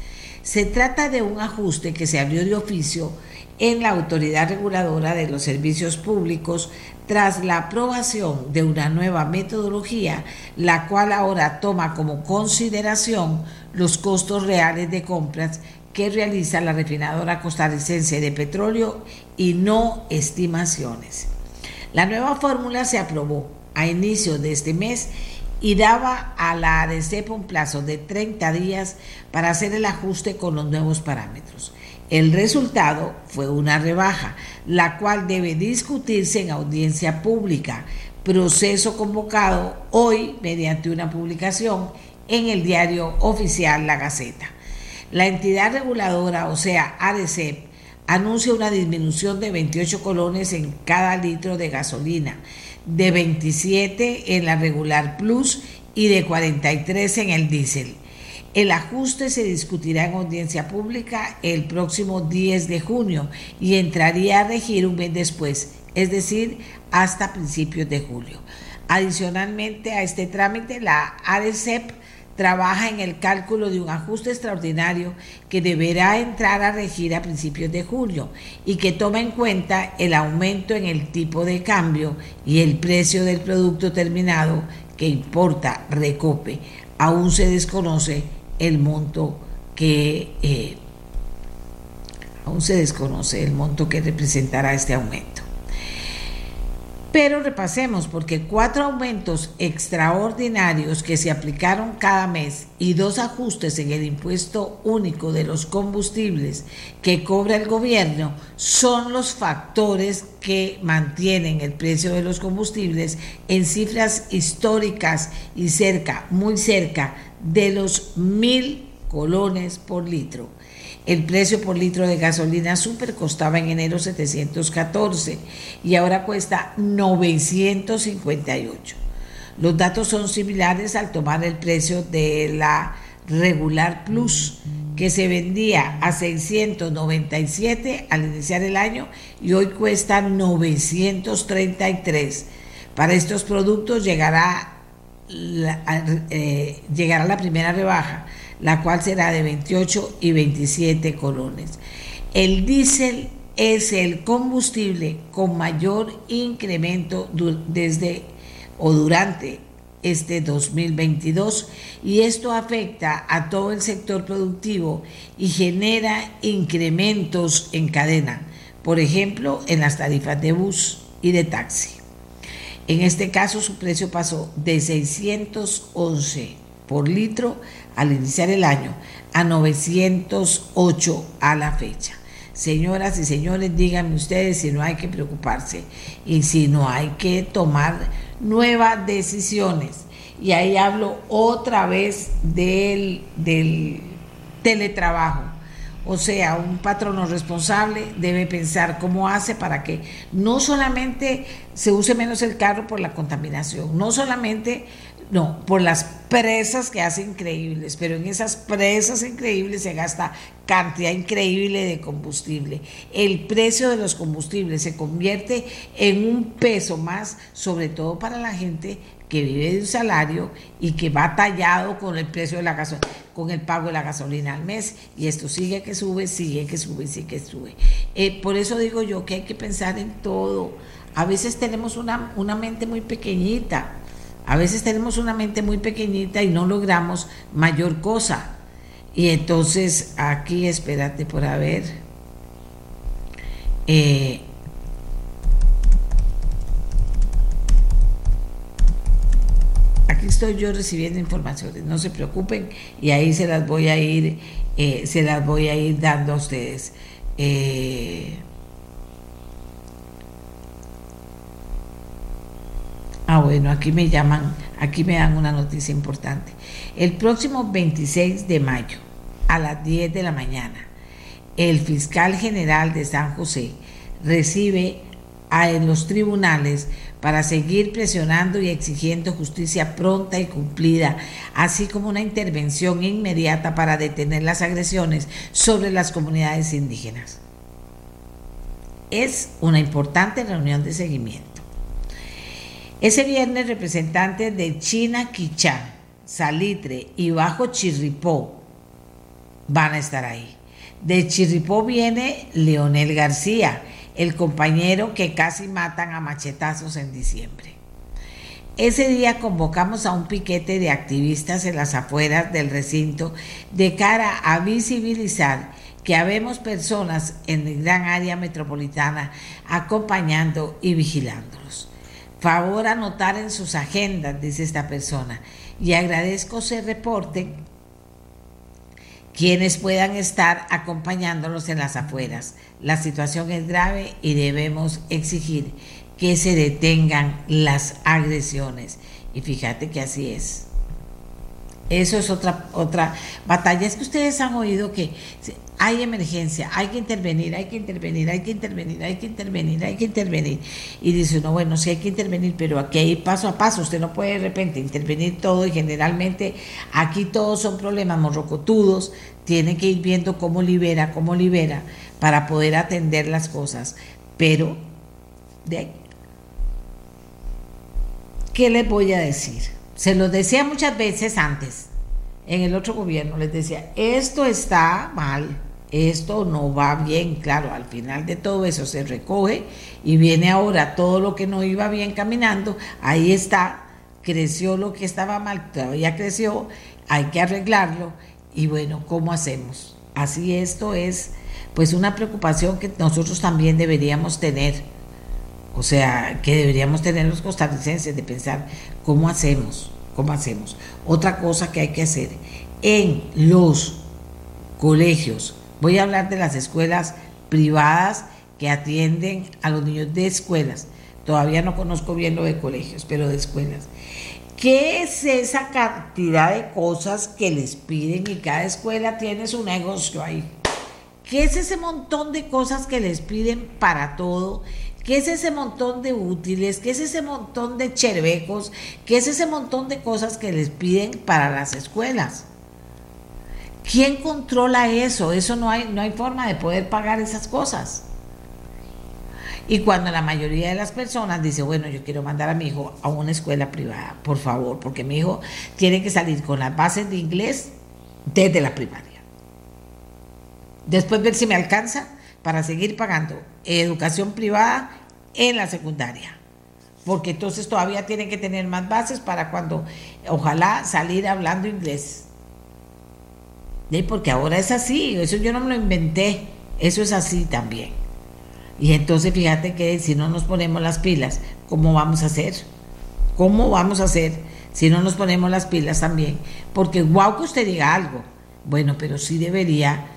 Se trata de un ajuste que se abrió de oficio en la Autoridad Reguladora de los Servicios Públicos tras la aprobación de una nueva metodología, la cual ahora toma como consideración los costos reales de compras que realiza la refinadora costarricense de petróleo y no estimaciones. La nueva fórmula se aprobó a inicio de este mes y daba a la ADCEP un plazo de 30 días para hacer el ajuste con los nuevos parámetros. El resultado fue una rebaja, la cual debe discutirse en audiencia pública, proceso convocado hoy mediante una publicación en el diario oficial La Gaceta. La entidad reguladora, o sea, ADCEP, anuncia una disminución de 28 colones en cada litro de gasolina de 27 en la regular plus y de 43 en el diésel. El ajuste se discutirá en audiencia pública el próximo 10 de junio y entraría a regir un mes después, es decir, hasta principios de julio. Adicionalmente a este trámite, la ARECEP trabaja en el cálculo de un ajuste extraordinario que deberá entrar a regir a principios de julio y que toma en cuenta el aumento en el tipo de cambio y el precio del producto terminado que importa Recope. Aún se desconoce el monto que eh, aún se desconoce el monto que representará este aumento. Pero repasemos, porque cuatro aumentos extraordinarios que se aplicaron cada mes y dos ajustes en el impuesto único de los combustibles que cobra el gobierno son los factores que mantienen el precio de los combustibles en cifras históricas y cerca, muy cerca de los mil colones por litro. El precio por litro de gasolina super costaba en enero 714 y ahora cuesta 958. Los datos son similares al tomar el precio de la regular plus que se vendía a 697 al iniciar el año y hoy cuesta 933. Para estos productos llegará la, eh, llegará la primera rebaja la cual será de 28 y 27 colones. El diésel es el combustible con mayor incremento desde o durante este 2022 y esto afecta a todo el sector productivo y genera incrementos en cadena, por ejemplo, en las tarifas de bus y de taxi. En este caso su precio pasó de 611 por litro al iniciar el año a 908 a la fecha. Señoras y señores, díganme ustedes si no hay que preocuparse y si no hay que tomar nuevas decisiones. Y ahí hablo otra vez del, teletrabajo. O sea, un patrono responsable debe pensar cómo hace para que no solamente se use menos el carro por la contaminación, no solamente no, por las presas que hace increíbles, pero en esas presas increíbles se gasta cantidad increíble de combustible. El precio de los combustibles se convierte en un peso más, sobre todo para la gente que vive de un salario y que va tallado con el precio de la gasolina, con el pago de la gasolina al mes, y esto sigue que sube, sigue que sube, sigue que sube. Eh, por eso digo yo que hay que pensar en todo. A veces tenemos una, una mente muy pequeñita a veces tenemos una mente muy pequeñita y no logramos mayor cosa. Y entonces aquí, espérate por haber. Eh, aquí estoy yo recibiendo informaciones, no se preocupen y ahí se las voy a ir, eh, se las voy a ir dando a ustedes. Eh, Ah, bueno, aquí me llaman, aquí me dan una noticia importante. El próximo 26 de mayo, a las 10 de la mañana, el fiscal general de San José recibe a los tribunales para seguir presionando y exigiendo justicia pronta y cumplida, así como una intervención inmediata para detener las agresiones sobre las comunidades indígenas. Es una importante reunión de seguimiento. Ese viernes representantes de China Quichán, Salitre y Bajo Chirripó van a estar ahí. De Chirripó viene Leonel García, el compañero que casi matan a machetazos en diciembre. Ese día convocamos a un piquete de activistas en las afueras del recinto de cara a visibilizar que habemos personas en el gran área metropolitana acompañando y vigilándolos. Favor anotar en sus agendas, dice esta persona, y agradezco se reporten quienes puedan estar acompañándolos en las afueras. La situación es grave y debemos exigir que se detengan las agresiones. Y fíjate que así es. Eso es otra, otra batalla. Es que ustedes han oído que hay emergencia, hay que intervenir, hay que intervenir, hay que intervenir, hay que intervenir, hay que intervenir. Y dice uno, bueno, sí hay que intervenir, pero aquí hay paso a paso. Usted no puede de repente intervenir todo y generalmente aquí todos son problemas morrocotudos. Tiene que ir viendo cómo libera, cómo libera para poder atender las cosas. Pero, ¿qué les voy a decir? Se lo decía muchas veces antes, en el otro gobierno, les decía, esto está mal, esto no va bien, claro, al final de todo eso se recoge y viene ahora todo lo que no iba bien caminando, ahí está, creció lo que estaba mal, todavía creció, hay que arreglarlo y bueno, ¿cómo hacemos? Así esto es pues una preocupación que nosotros también deberíamos tener, o sea, que deberíamos tener los costarricenses de pensar ¿Cómo hacemos? ¿Cómo hacemos? Otra cosa que hay que hacer en los colegios, voy a hablar de las escuelas privadas que atienden a los niños de escuelas. Todavía no conozco bien lo de colegios, pero de escuelas. ¿Qué es esa cantidad de cosas que les piden y cada escuela tiene su negocio ahí? ¿Qué es ese montón de cosas que les piden para todo? ¿Qué es ese montón de útiles? ¿Qué es ese montón de cherbecos? ¿Qué es ese montón de cosas que les piden para las escuelas? ¿Quién controla eso? Eso no hay, no hay forma de poder pagar esas cosas. Y cuando la mayoría de las personas dice, bueno, yo quiero mandar a mi hijo a una escuela privada, por favor, porque mi hijo tiene que salir con las bases de inglés desde la primaria. Después ver si me alcanza para seguir pagando educación privada en la secundaria. Porque entonces todavía tienen que tener más bases para cuando, ojalá, salir hablando inglés. Porque ahora es así, eso yo no me lo inventé, eso es así también. Y entonces fíjate que si no nos ponemos las pilas, ¿cómo vamos a hacer? ¿Cómo vamos a hacer si no nos ponemos las pilas también? Porque guau que usted diga algo. Bueno, pero sí debería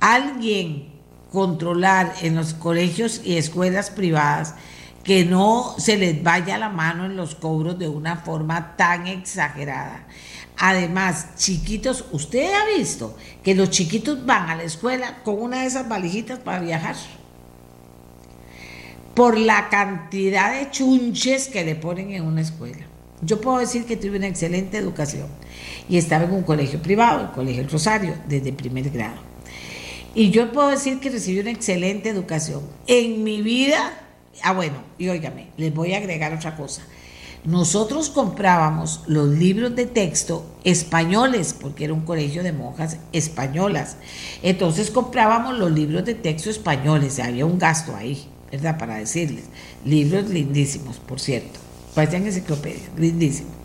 alguien controlar en los colegios y escuelas privadas que no se les vaya la mano en los cobros de una forma tan exagerada. Además, chiquitos, usted ha visto que los chiquitos van a la escuela con una de esas valijitas para viajar. Por la cantidad de chunches que le ponen en una escuela. Yo puedo decir que tuve una excelente educación y estaba en un colegio privado, el Colegio Rosario, desde primer grado. Y yo puedo decir que recibí una excelente educación. En mi vida, ah bueno, y óigame, les voy a agregar otra cosa. Nosotros comprábamos los libros de texto españoles, porque era un colegio de monjas españolas. Entonces comprábamos los libros de texto españoles, había un gasto ahí, ¿verdad? Para decirles. Libros lindísimos, por cierto. Parecían enciclopedias, lindísimos.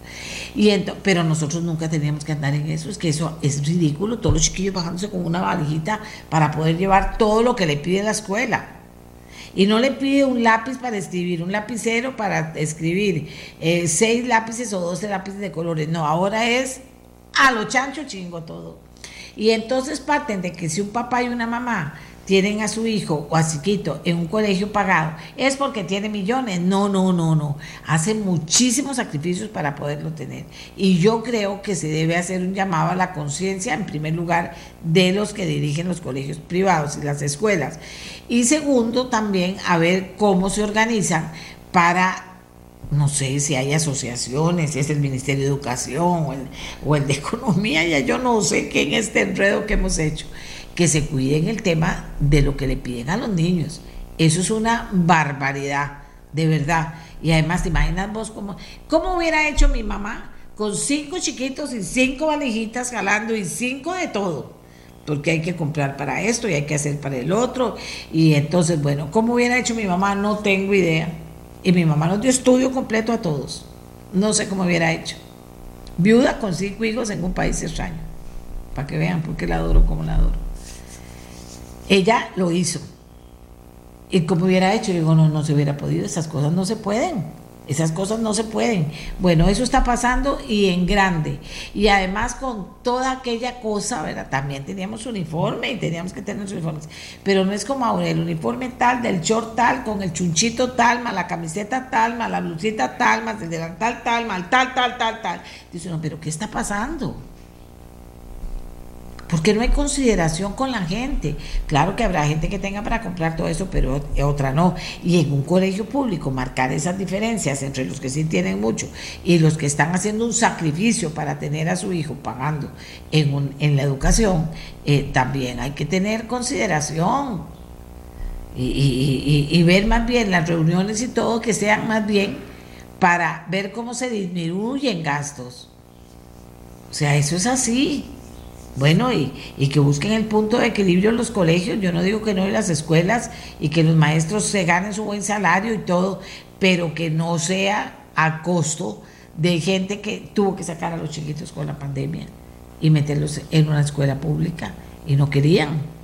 Y pero nosotros nunca teníamos que andar en eso, es que eso es ridículo, todos los chiquillos bajándose con una valijita para poder llevar todo lo que le pide la escuela. Y no le pide un lápiz para escribir, un lapicero para escribir, eh, seis lápices o doce lápices de colores. No, ahora es a lo chancho chingo todo. Y entonces parten de que si un papá y una mamá tienen a su hijo o a chiquito en un colegio pagado, es porque tiene millones. No, no, no, no. Hace muchísimos sacrificios para poderlo tener. Y yo creo que se debe hacer un llamado a la conciencia, en primer lugar, de los que dirigen los colegios privados y las escuelas. Y segundo, también a ver cómo se organizan para no sé si hay asociaciones, si es el Ministerio de Educación o el, o el de Economía, ya yo no sé qué en este enredo que hemos hecho que se cuiden el tema de lo que le piden a los niños. Eso es una barbaridad, de verdad. Y además, ¿te imaginas vos cómo, cómo hubiera hecho mi mamá con cinco chiquitos y cinco valijitas jalando y cinco de todo? Porque hay que comprar para esto y hay que hacer para el otro. Y entonces, bueno, ¿cómo hubiera hecho mi mamá? No tengo idea. Y mi mamá nos dio estudio completo a todos. No sé cómo hubiera hecho. Viuda con cinco hijos en un país extraño. Para que vean por qué la adoro como la adoro. Ella lo hizo. Y como hubiera hecho, digo, no, no se hubiera podido, esas cosas no se pueden. Esas cosas no se pueden. Bueno, eso está pasando y en grande. Y además con toda aquella cosa, ¿verdad? También teníamos uniforme y teníamos que tener uniformes. Pero no es como ahora, el uniforme tal, del short tal, con el chunchito tal, más la camiseta tal, más la blusita tal, más el delantal tal, mal tal, tal, tal, tal. Dice, no, pero ¿qué está pasando? Porque no hay consideración con la gente. Claro que habrá gente que tenga para comprar todo eso, pero otra no. Y en un colegio público marcar esas diferencias entre los que sí tienen mucho y los que están haciendo un sacrificio para tener a su hijo pagando en, en la educación, eh, también hay que tener consideración. Y ver más bien las reuniones y todo que sean más bien para ver cómo se disminuyen gastos. O sea, eso es así. Bueno, y, que busquen el punto de equilibrio en los colegios, yo no digo que no en las escuelas y que los maestros se ganen su buen salario y todo, pero que no sea a costo de gente que tuvo que sacar a los chiquitos con la pandemia y meterlos en una escuela pública y no querían.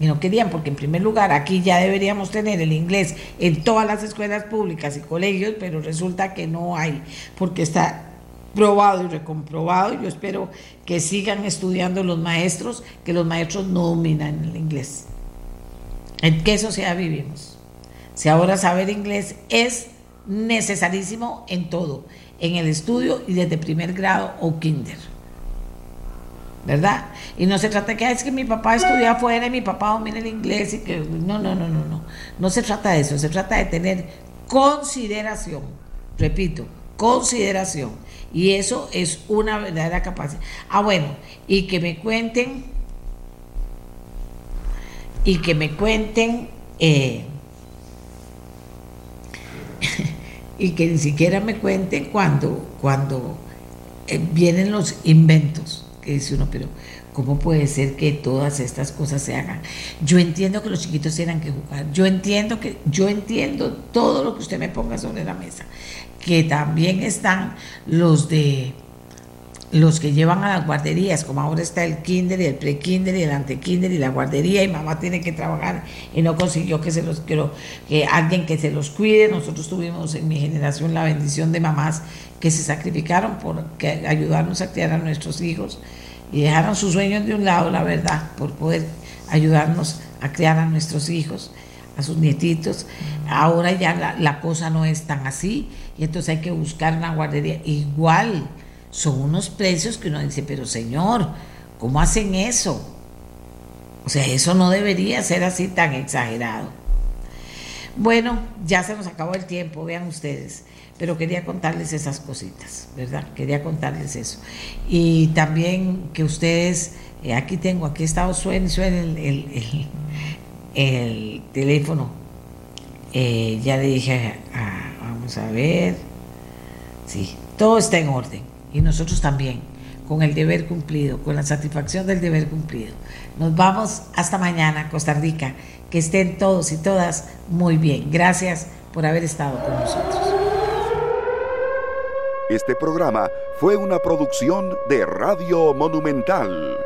Y no querían, porque en primer lugar aquí ya deberíamos tener el inglés en todas las escuelas públicas y colegios, pero resulta que no hay, porque está probado y recomprobado. Yo espero que sigan estudiando los maestros, que los maestros no dominan el inglés. ¿En qué sociedad vivimos? Si ahora saber inglés es necesarísimo en todo, en el estudio y desde primer grado o kinder. ¿Verdad? Y no se trata de que es que mi papá estudia afuera y mi papá domina el inglés y que no, no, no, no, no. No se trata de eso, se trata de tener consideración. Repito, consideración y eso es una verdadera capacidad. Ah, bueno, y que me cuenten, y que me cuenten, eh, y que ni siquiera me cuenten cuando, cuando eh, vienen los inventos, que dice uno, pero ¿cómo puede ser que todas estas cosas se hagan? Yo entiendo que los chiquitos tienen que jugar, yo entiendo que, yo entiendo todo lo que usted me ponga sobre la mesa que también están los de los que llevan a las guarderías, como ahora está el kinder y el pre-kinder y el ante-kinder y la guardería y mamá tiene que trabajar y no consiguió que se los quiero que alguien que se los cuide. Nosotros tuvimos en mi generación la bendición de mamás que se sacrificaron por ayudarnos a criar a nuestros hijos y dejaron sus sueños de un lado, la verdad, por poder ayudarnos a criar a nuestros hijos, a sus nietitos. Ahora ya la cosa no es tan así y entonces hay que buscar una guardería. Igual, son unos precios que uno dice, pero señor, ¿cómo hacen eso? O sea, eso no debería ser así tan exagerado. Bueno, ya se nos acabó el tiempo, vean ustedes, pero quería contarles esas cositas, ¿verdad? Quería contarles eso. Y también que ustedes, eh, aquí tengo, aquí está, suena, suena el, el, teléfono. Eh, ya le dije a a ver. Sí, todo está en orden. Y nosotros también, con el deber cumplido, con la satisfacción del deber cumplido. Nos vamos hasta mañana, Costa Rica. Que estén todos y todas muy bien. Gracias por haber estado con nosotros. Este programa fue una producción de Radio Monumental.